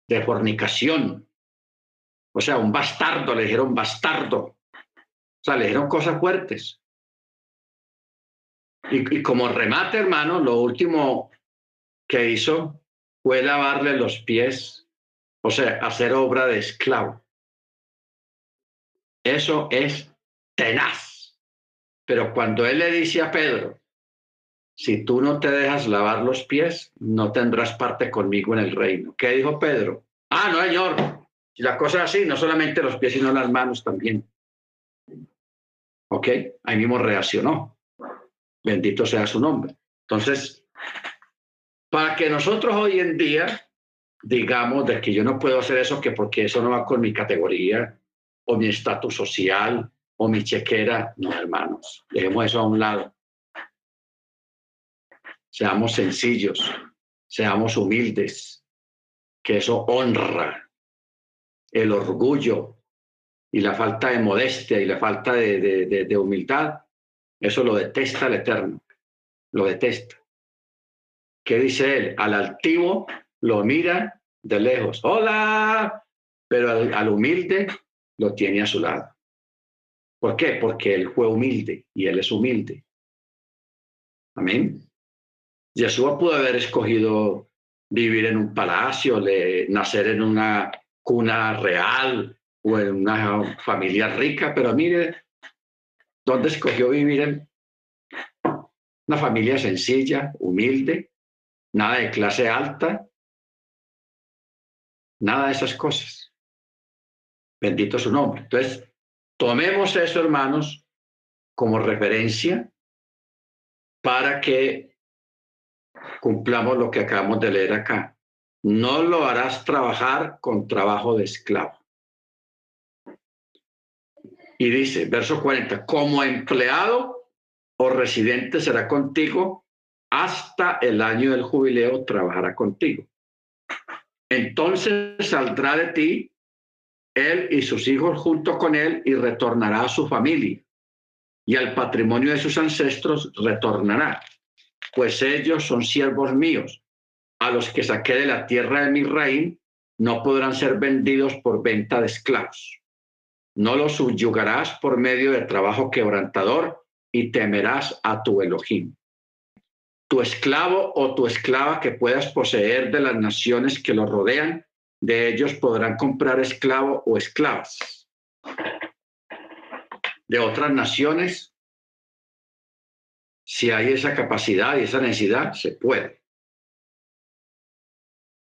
de, fornicación. O sea, un bastardo, le dijeron bastardo. O sea, le dijeron cosas fuertes. Y, y, como remate, hermano, lo último que hizo fue lavarle los pies, o sea, hacer obra de esclavo. Eso es tenaz. Pero cuando él le dice a Pedro, si tú no te dejas lavar los pies, no tendrás parte conmigo en el reino. ¿Qué dijo Pedro? Ah, no, señor. Si la cosa es así, no solamente los pies, sino las manos también. ¿Ok? Ahí mismo reaccionó. Bendito sea su nombre. Entonces, para que nosotros hoy en día digamos de que yo no puedo hacer eso, que porque eso no va con mi categoría, o mi estatus social o mi chequera. No, hermanos, dejemos eso a un lado. Seamos sencillos, seamos humildes, que eso honra el orgullo y la falta de modestia y la falta de, de, de, humildad. Eso lo detesta el Eterno, lo detesta. ¿Qué dice él? Al altivo lo mira de lejos. Hola, pero al, al humilde lo tiene a su lado. ¿Por qué? Porque él fue humilde y él es humilde. Amén. Yeshua pudo haber escogido vivir en un palacio, nacer en una cuna real o en una familia rica, pero mire, ¿dónde escogió vivir en una familia sencilla, humilde, nada de clase alta, nada de esas cosas. Bendito su nombre. Entonces, tomemos eso, hermanos, como referencia para que cumplamos lo que acabamos de leer acá. No lo harás trabajar con trabajo de esclavo. Y dice, verso 40, como empleado o residente será contigo hasta el año del jubileo, trabajará contigo. Entonces saldrá de ti él y sus hijos junto con él y retornará a su familia y al patrimonio de sus ancestros retornará. pues ellos son siervos míos, a los que saqué de la tierra de mi reino, no podrán ser vendidos por venta de esclavos. No los subyugarás por medio de trabajo quebrantador y temerás a tu Elohim. Tu esclavo o tu esclava que puedas poseer de las naciones que los rodean, de ellos podrán comprar esclavo o esclavas. De otras naciones, si hay esa capacidad y esa necesidad, se puede.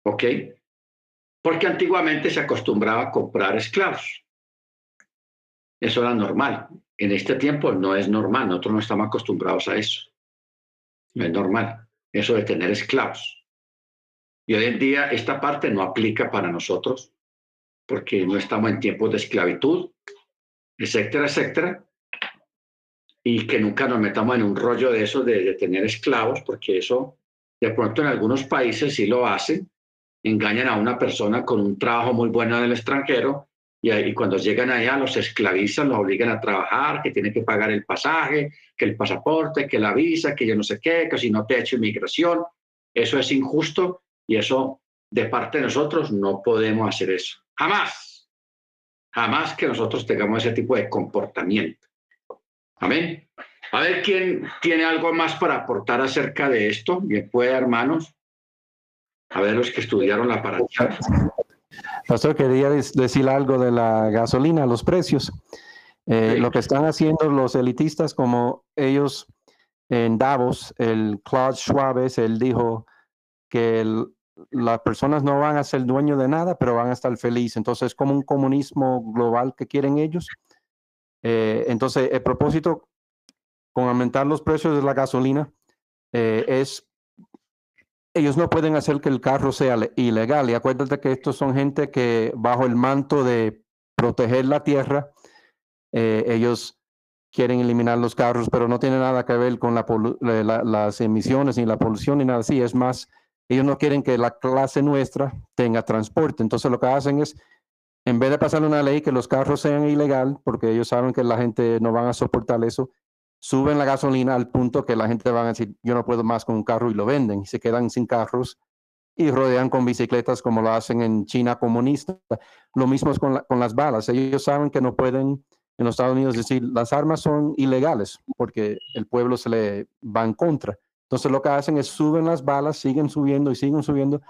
¿Ok? Porque antiguamente se acostumbraba a comprar esclavos. Eso era normal. En este tiempo no es normal. Nosotros no estamos acostumbrados a eso. No es normal. Eso de tener esclavos. Y hoy en día esta parte no aplica para nosotros porque no estamos en tiempos de esclavitud, etcétera, etcétera. Y que nunca nos metamos en un rollo de eso de, tener esclavos, porque eso de pronto en algunos países sí lo hacen, engañan a una persona con un trabajo muy bueno en el extranjero y, ahí, cuando llegan allá los esclavizan, los obligan a trabajar, que tienen que pagar el pasaje, que el pasaporte, que la visa, que yo no sé qué, que si no te ha hecho inmigración. Eso es injusto y eso de parte de nosotros no podemos hacer eso. Jamás. Jamás que nosotros tengamos ese tipo de comportamiento. Amén. A ver quién tiene algo más para aportar acerca de esto. Bien puede, hermanos. A ver los que estudiaron la paracha. Pastor, quería decir algo de la gasolina, los precios. Eh, Sí. Lo que están haciendo los elitistas, como ellos en Davos, el Claude Schwab, él dijo que el- las personas no van a ser dueños de nada, pero van a estar felices. Entonces, es como un comunismo global que quieren ellos. Eh, entonces, el propósito con aumentar los precios de la gasolina eh, es ellos no pueden hacer que el carro sea le- ilegal. Y acuérdate que estos son gente que bajo el manto de proteger la tierra, eh, ellos quieren eliminar los carros, pero no tiene nada que ver con las emisiones ni la polución ni nada así. Es más, ellos no quieren que la clase nuestra tenga transporte. Entonces lo que hacen es, en vez de pasar una ley que los carros sean ilegal, porque ellos saben que la gente no van a soportar eso, suben la gasolina al punto que la gente va a decir, yo no puedo más con un carro y lo venden y se quedan sin carros y rodean con bicicletas como lo hacen en China comunista. Lo mismo es con, con las balas. Ellos saben que no pueden en los Estados Unidos decir, las armas son ilegales porque el pueblo se le va en contra. Entonces lo que hacen es suben las balas, siguen subiendo y siguen subiendo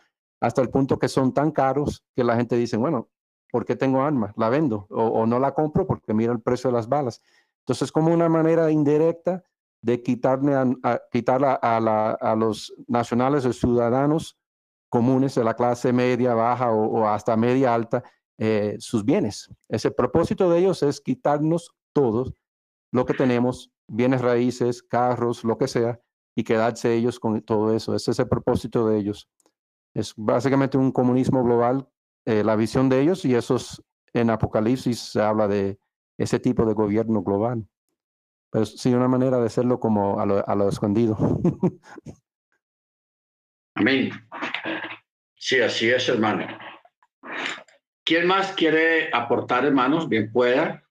hasta el punto que son tan caros que la gente dice, bueno, ¿por qué tengo armas? La vendo o, no la compro porque mira el precio de las balas. Entonces, como una manera indirecta de quitarle a, a- los nacionales o ciudadanos comunes de la clase media, baja o, o hasta media alta eh, sus bienes. Ese propósito de ellos es quitarnos todos lo que tenemos, bienes raíces, carros, lo que sea, y quedarse ellos con todo eso. Ese es el propósito de ellos. Es básicamente un comunismo global, eh, la visión de ellos, y eso es, en Apocalipsis se habla de ese tipo de gobierno global. Pero sí, una manera de hacerlo como a lo, a lo escondido. Amén. Sí, así es, hermano. ¿Quién más quiere aportar, hermanos? Bien pueda.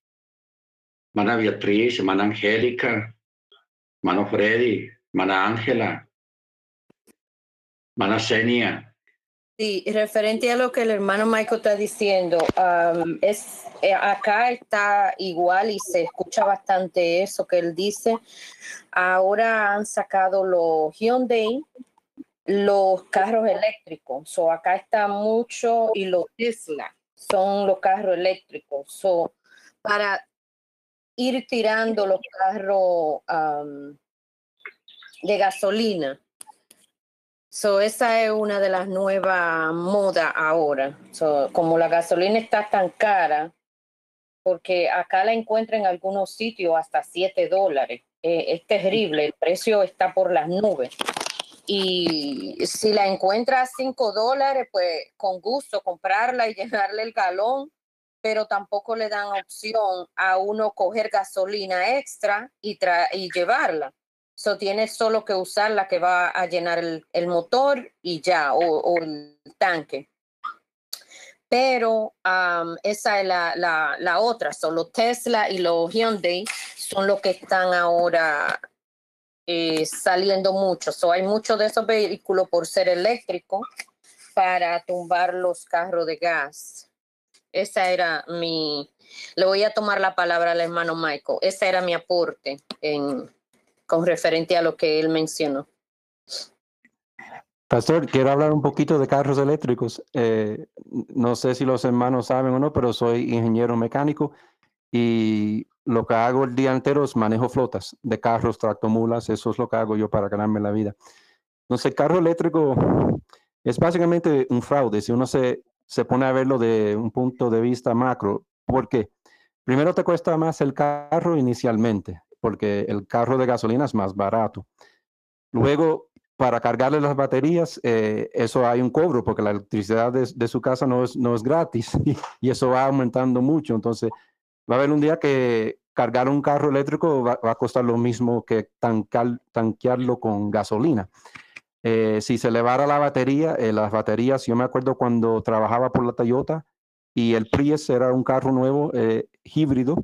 Hermana Beatriz, hermana Angélica, hermano Freddy, hermana Ángela, hermana Senia. Sí, referente a lo que el hermano Michael está diciendo, es eh, acá está igual y se escucha bastante eso que él dice. Ahora han sacado los Hyundai, los carros eléctricos. So acá está mucho y los Tesla son los carros eléctricos. So para ir tirando los carros am, de gasolina. So, esa es una de las nuevas modas ahora. So, como la gasolina está tan cara, porque acá la encuentra en algunos sitios hasta 7 dólares. Eh, es terrible, el precio está por las nubes. Y si la encuentra a 5 dólares, pues con gusto comprarla y llenarle el galón, pero tampoco le dan opción a uno coger gasolina extra y, tra- y llevarla. So tienes solo que usar la que va a llenar el, motor y ya, o, el tanque. Pero am, esa es la, la, la otra. Son los Tesla y los Hyundai son los que están ahora eh, saliendo mucho. So, hay muchos de esos vehículos por ser eléctricos para tumbar los carros de gas. Esa era mi, le voy a tomar la palabra al hermano Michael. Ese era mi aporte en, con referente a lo que él mencionó. Pastor, quiero hablar un poquito de carros eléctricos. Eh, no sé si los hermanos saben o no, pero soy ingeniero mecánico y lo que hago el día entero es manejo flotas de carros, tractomulas. Eso es lo que hago yo para ganarme la vida. Entonces, carro eléctrico es básicamente un fraude. Si uno se, se pone a verlo de un punto de vista macro, porque primero te cuesta más el carro inicialmente, porque el carro de gasolina es más barato. Luego, para cargarle las baterías, eh, eso hay un cobro, porque la electricidad de, su casa no es, no es gratis y, eso va aumentando mucho. Entonces, va a haber un día que cargar un carro eléctrico va, a costar lo mismo que tanquearlo con gasolina. Eh, si se elevara la batería, eh, las baterías, yo me acuerdo cuando trabajaba por la Toyota, y el Prius era un carro nuevo, eh, híbrido,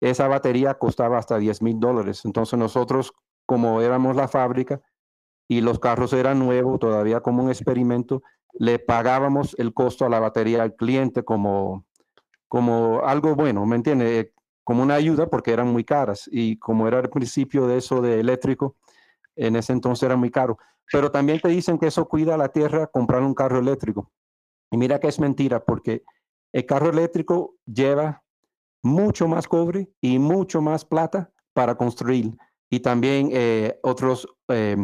esa batería costaba hasta 10 mil dólares. Entonces nosotros, como éramos la fábrica y los carros eran nuevos, todavía como un experimento, le pagábamos el costo a la batería al cliente como, como algo bueno, ¿me entiende? Eh, como una ayuda porque eran muy caras y como era el principio de eso de eléctrico, en ese entonces era muy caro. Pero también te dicen que eso cuida la tierra comprar un carro eléctrico. Y mira que es mentira porque el carro eléctrico lleva mucho más cobre y mucho más plata para construir y también eh, otros eh,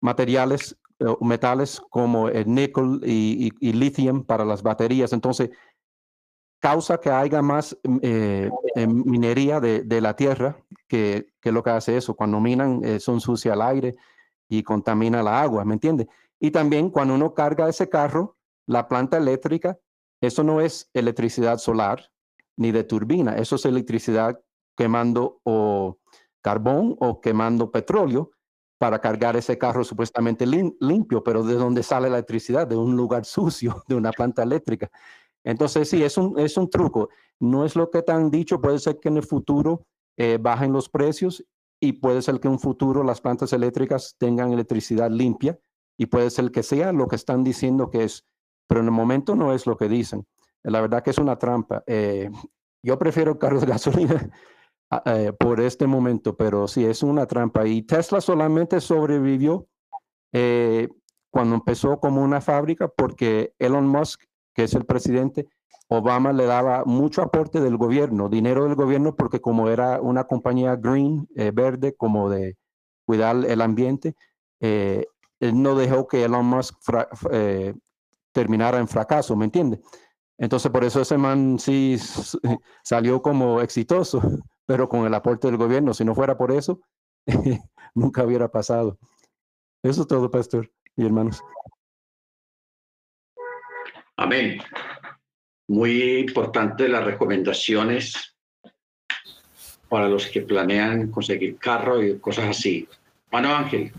materiales eh, metales como el níquel y, lithium para las baterías. Entonces, causa que haya más minería de, la tierra, que, lo que hace eso. Cuando minan, son sucia el aire y contamina la agua, ¿me entiende? Y también cuando uno carga ese carro, la planta eléctrica eso no es electricidad solar ni de turbina, eso es electricidad quemando o carbón o quemando petróleo para cargar ese carro supuestamente limpio, pero ¿de dónde sale la electricidad? De un lugar sucio, de una planta eléctrica. Entonces, sí, es un, es un truco. No es lo que te han dicho, puede ser que en el futuro eh, bajen los precios y puede ser que en un futuro las plantas eléctricas tengan electricidad limpia y puede ser que sea lo que están diciendo que es pero en el momento no es lo que dicen. La verdad que es una trampa. Eh, yo prefiero carros de gasolina ah, eh, por este momento, pero sí es una trampa. Y Tesla solamente sobrevivió eh, cuando empezó como una fábrica porque Elon Musk, que es el presidente, Obama le daba mucho aporte del gobierno, dinero del gobierno, porque como era una compañía green, verde, como de cuidar el ambiente, él no dejó que Elon Musk terminara en fracaso, ¿me entiende? Entonces, por eso ese man sí salió como exitoso, pero con el aporte del gobierno. Si no fuera por eso, nunca hubiera pasado. Eso es todo, pastor y hermanos. Amén. Muy importante las recomendaciones para los que planean conseguir carro y cosas así. Mano Ángel.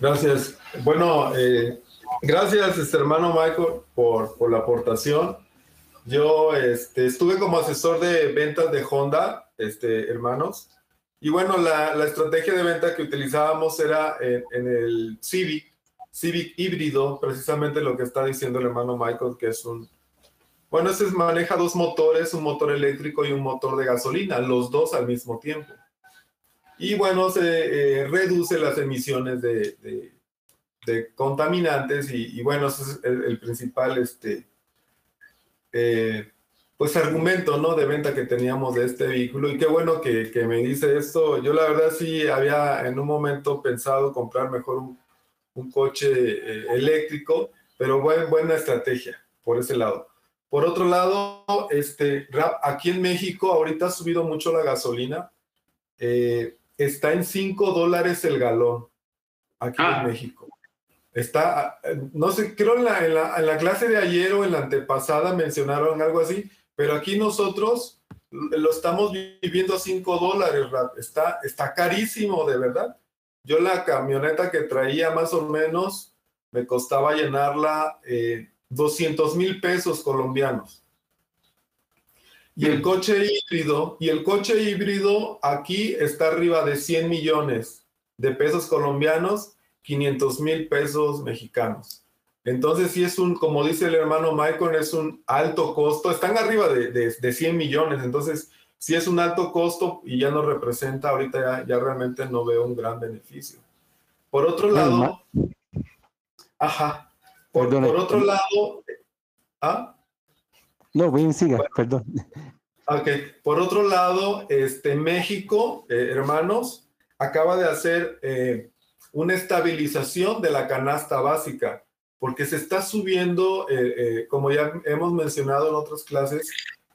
Gracias. Bueno, eh, Gracias, este hermano Michael, por, por la aportación. Yo este, estuve como asesor de ventas de Honda, este, hermanos. Y bueno, la, la estrategia de venta que utilizábamos era en, en, el Civic, Civic híbrido, precisamente lo que está diciendo el hermano Michael, que es un... Bueno, ese maneja dos motores, un motor eléctrico y un motor de gasolina, los dos al mismo tiempo. Y bueno, se eh, reduce las emisiones de, de de contaminantes y, bueno, ese es el, principal este, eh, pues argumento ¿no? de venta que teníamos de este vehículo y qué bueno que, que, me dice esto. Yo la verdad sí había en un momento pensado comprar mejor un, un coche eh, eléctrico, pero buen, buena estrategia por ese lado. Por otro lado, este, aquí en México ahorita ha subido mucho la gasolina. Eh, está en 5 dólares el galón aquí en ah. México. Está, no sé, creo en la, en, la, clase de ayer o en la antepasada mencionaron algo así, pero aquí nosotros lo estamos viviendo a 5 dólares, está, está carísimo, de verdad. Yo la camioneta que traía más o menos me costaba llenarla eh, 200 mil pesos colombianos. Y el coche híbrido, y el coche híbrido aquí está arriba de 100 millones de pesos colombianos, 500 mil pesos mexicanos. Entonces, sí es un, como dice el hermano Michael, es un alto costo. Están arriba de, de, 100 millones. Entonces, sí es un alto costo y ya no representa, ahorita ya, realmente no veo un gran beneficio. Por otro lado, ajá. Por, por otro lado, ¿ah? No, bien, siga, perdón. Ok, por otro lado, este, México, eh, hermanos, acaba de hacer eh, una estabilización de la canasta básica porque se está subiendo, eh, eh, como ya hemos mencionado en otras clases,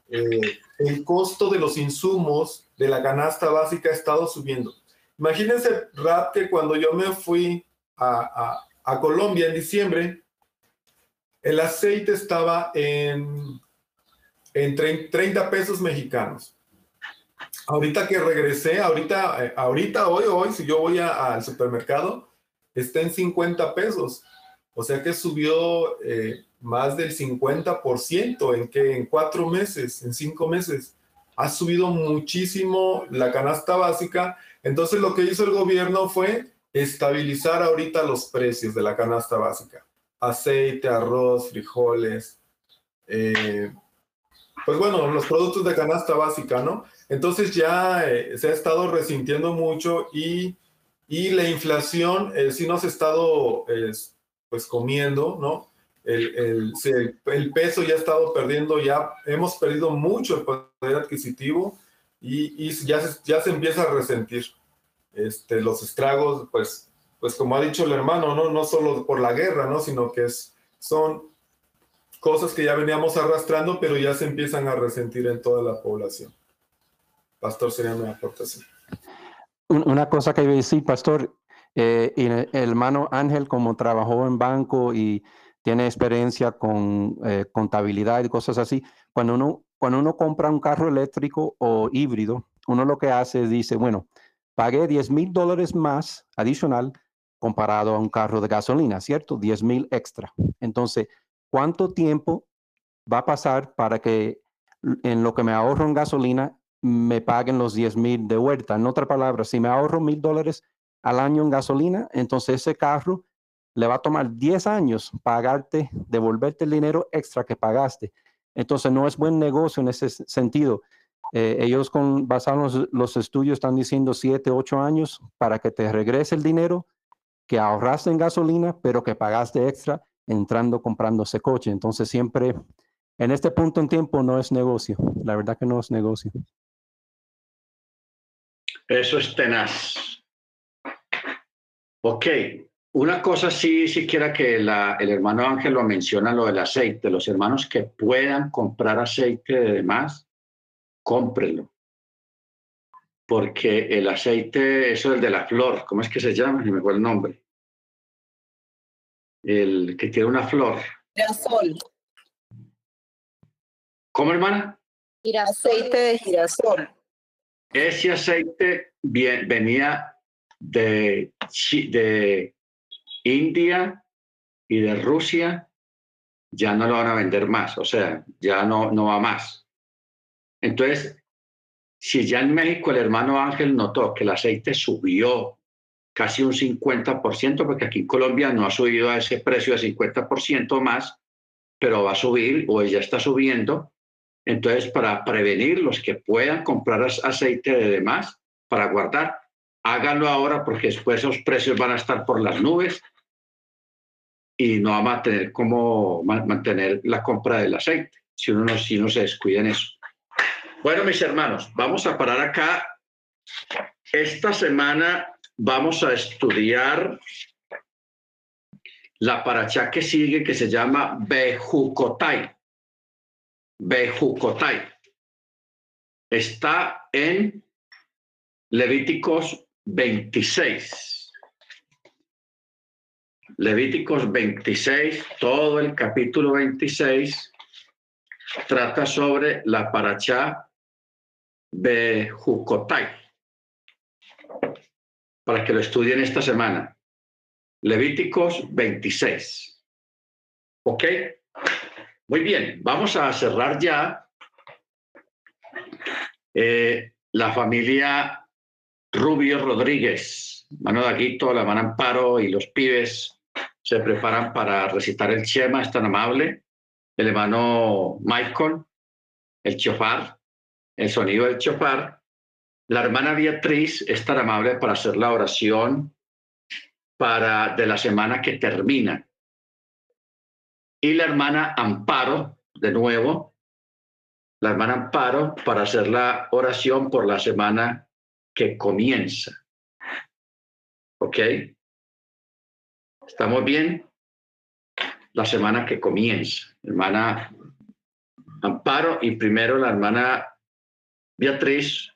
eh, el costo de los insumos de la canasta básica ha estado subiendo. Imagínense, Rap, que cuando yo me fui a, a, Colombia en diciembre, el aceite estaba en, en 30 pesos mexicanos. Ahorita que regresé, ahorita, ahorita, hoy, hoy, si yo voy al supermercado, está en 50 pesos. O sea que subió eh, más del 50% en que en cuatro meses, en cinco meses. Ha subido muchísimo la canasta básica. Entonces lo que hizo el gobierno fue estabilizar ahorita los precios de la canasta básica. Aceite, arroz, frijoles. Eh, pues bueno, los productos de canasta básica, ¿no? Entonces ya eh, se ha estado resintiendo mucho y, y la inflación sí nos ha estado pues comiendo, ¿no? El, el, peso ya ha estado perdiendo, ya hemos perdido mucho el poder adquisitivo y, y ya, se, ya se empieza a resentir este, los estragos, pues, pues como ha dicho el hermano, ¿no? no solo por la guerra, ¿no? sino que es, son cosas que ya veníamos arrastrando, pero ya se empiezan a resentir en toda la población. Pastor, sería mi aportación. Una cosa que iba a decir, Pastor, eh, el hermano Ángel, como trabajó en banco y tiene experiencia con eh, contabilidad y cosas así, cuando uno, cuando uno compra un carro eléctrico o híbrido, uno lo que hace es dice, bueno, pagué 10 mil dólares más adicional comparado a un carro de gasolina, ¿cierto? 10 mil extra. Entonces, ¿cuánto tiempo va a pasar para que en lo que me ahorro en gasolina me paguen los 10 mil de vuelta? En otra palabra, si me ahorro mil dólares, al año en gasolina, entonces ese carro le va a tomar 10 años pagarte, devolverte el dinero extra que pagaste. Entonces no es buen negocio en ese sentido. Eh, ellos con, basados en los, estudios están diciendo 7, 8 años para que te regrese el dinero que ahorraste en gasolina, pero que pagaste extra entrando comprando ese coche. Entonces siempre en este punto en tiempo no es negocio. La verdad que no es negocio. Eso es tenaz. Ok, una cosa sí, siquiera que el hermano Ángel lo menciona, lo del aceite. Los hermanos que puedan comprar aceite de demás, cómprenlo. Porque el aceite, eso es el de la flor, ¿cómo es que se llama? me acuerdo el nombre. El que tiene una flor. Girasol. ¿Cómo, hermana? Aceite de girasol. Ese aceite venía de, India y de Rusia ya no lo van a vender más, o sea, ya no, no va más. Entonces, si ya en México el hermano Ángel notó que el aceite subió casi un 50%, porque aquí en Colombia no ha subido a ese precio de 50% más, pero va a subir o ya está subiendo. Entonces, para prevenir los que puedan comprar aceite de demás, para guardar, háganlo ahora porque después esos precios van a estar por las nubes y no vamos a tener cómo mantener la compra del aceite si uno no, si no se descuida en eso. Bueno, mis hermanos, vamos a parar acá. Esta semana vamos a estudiar la paracha que sigue, que se llama Bejucotai. Bejucotai. Está en Levíticos 26. Levíticos 26, todo el capítulo 26 trata sobre la paracha de Jucotai. Para que lo estudien esta semana. Levíticos 26. ¿Ok? Muy bien, vamos a cerrar ya Eh, la familia Rubio Rodríguez, mano de la hermana Amparo y los pibes se preparan para recitar el Chema, es tan amable. El hermano Michael, el chofar, el sonido del chofar. La hermana Beatriz es tan amable para hacer la oración para, de la semana que termina. Y la hermana Amparo, de nuevo, la hermana Amparo para hacer la oración por la semana que comienza. ¿Ok? ¿Estamos bien? La semana que comienza. Hermana Amparo y primero la hermana Beatriz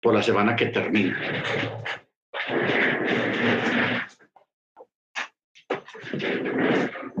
por la semana que termina.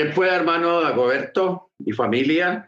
Bien, pues, hermano Dagoberto y familia,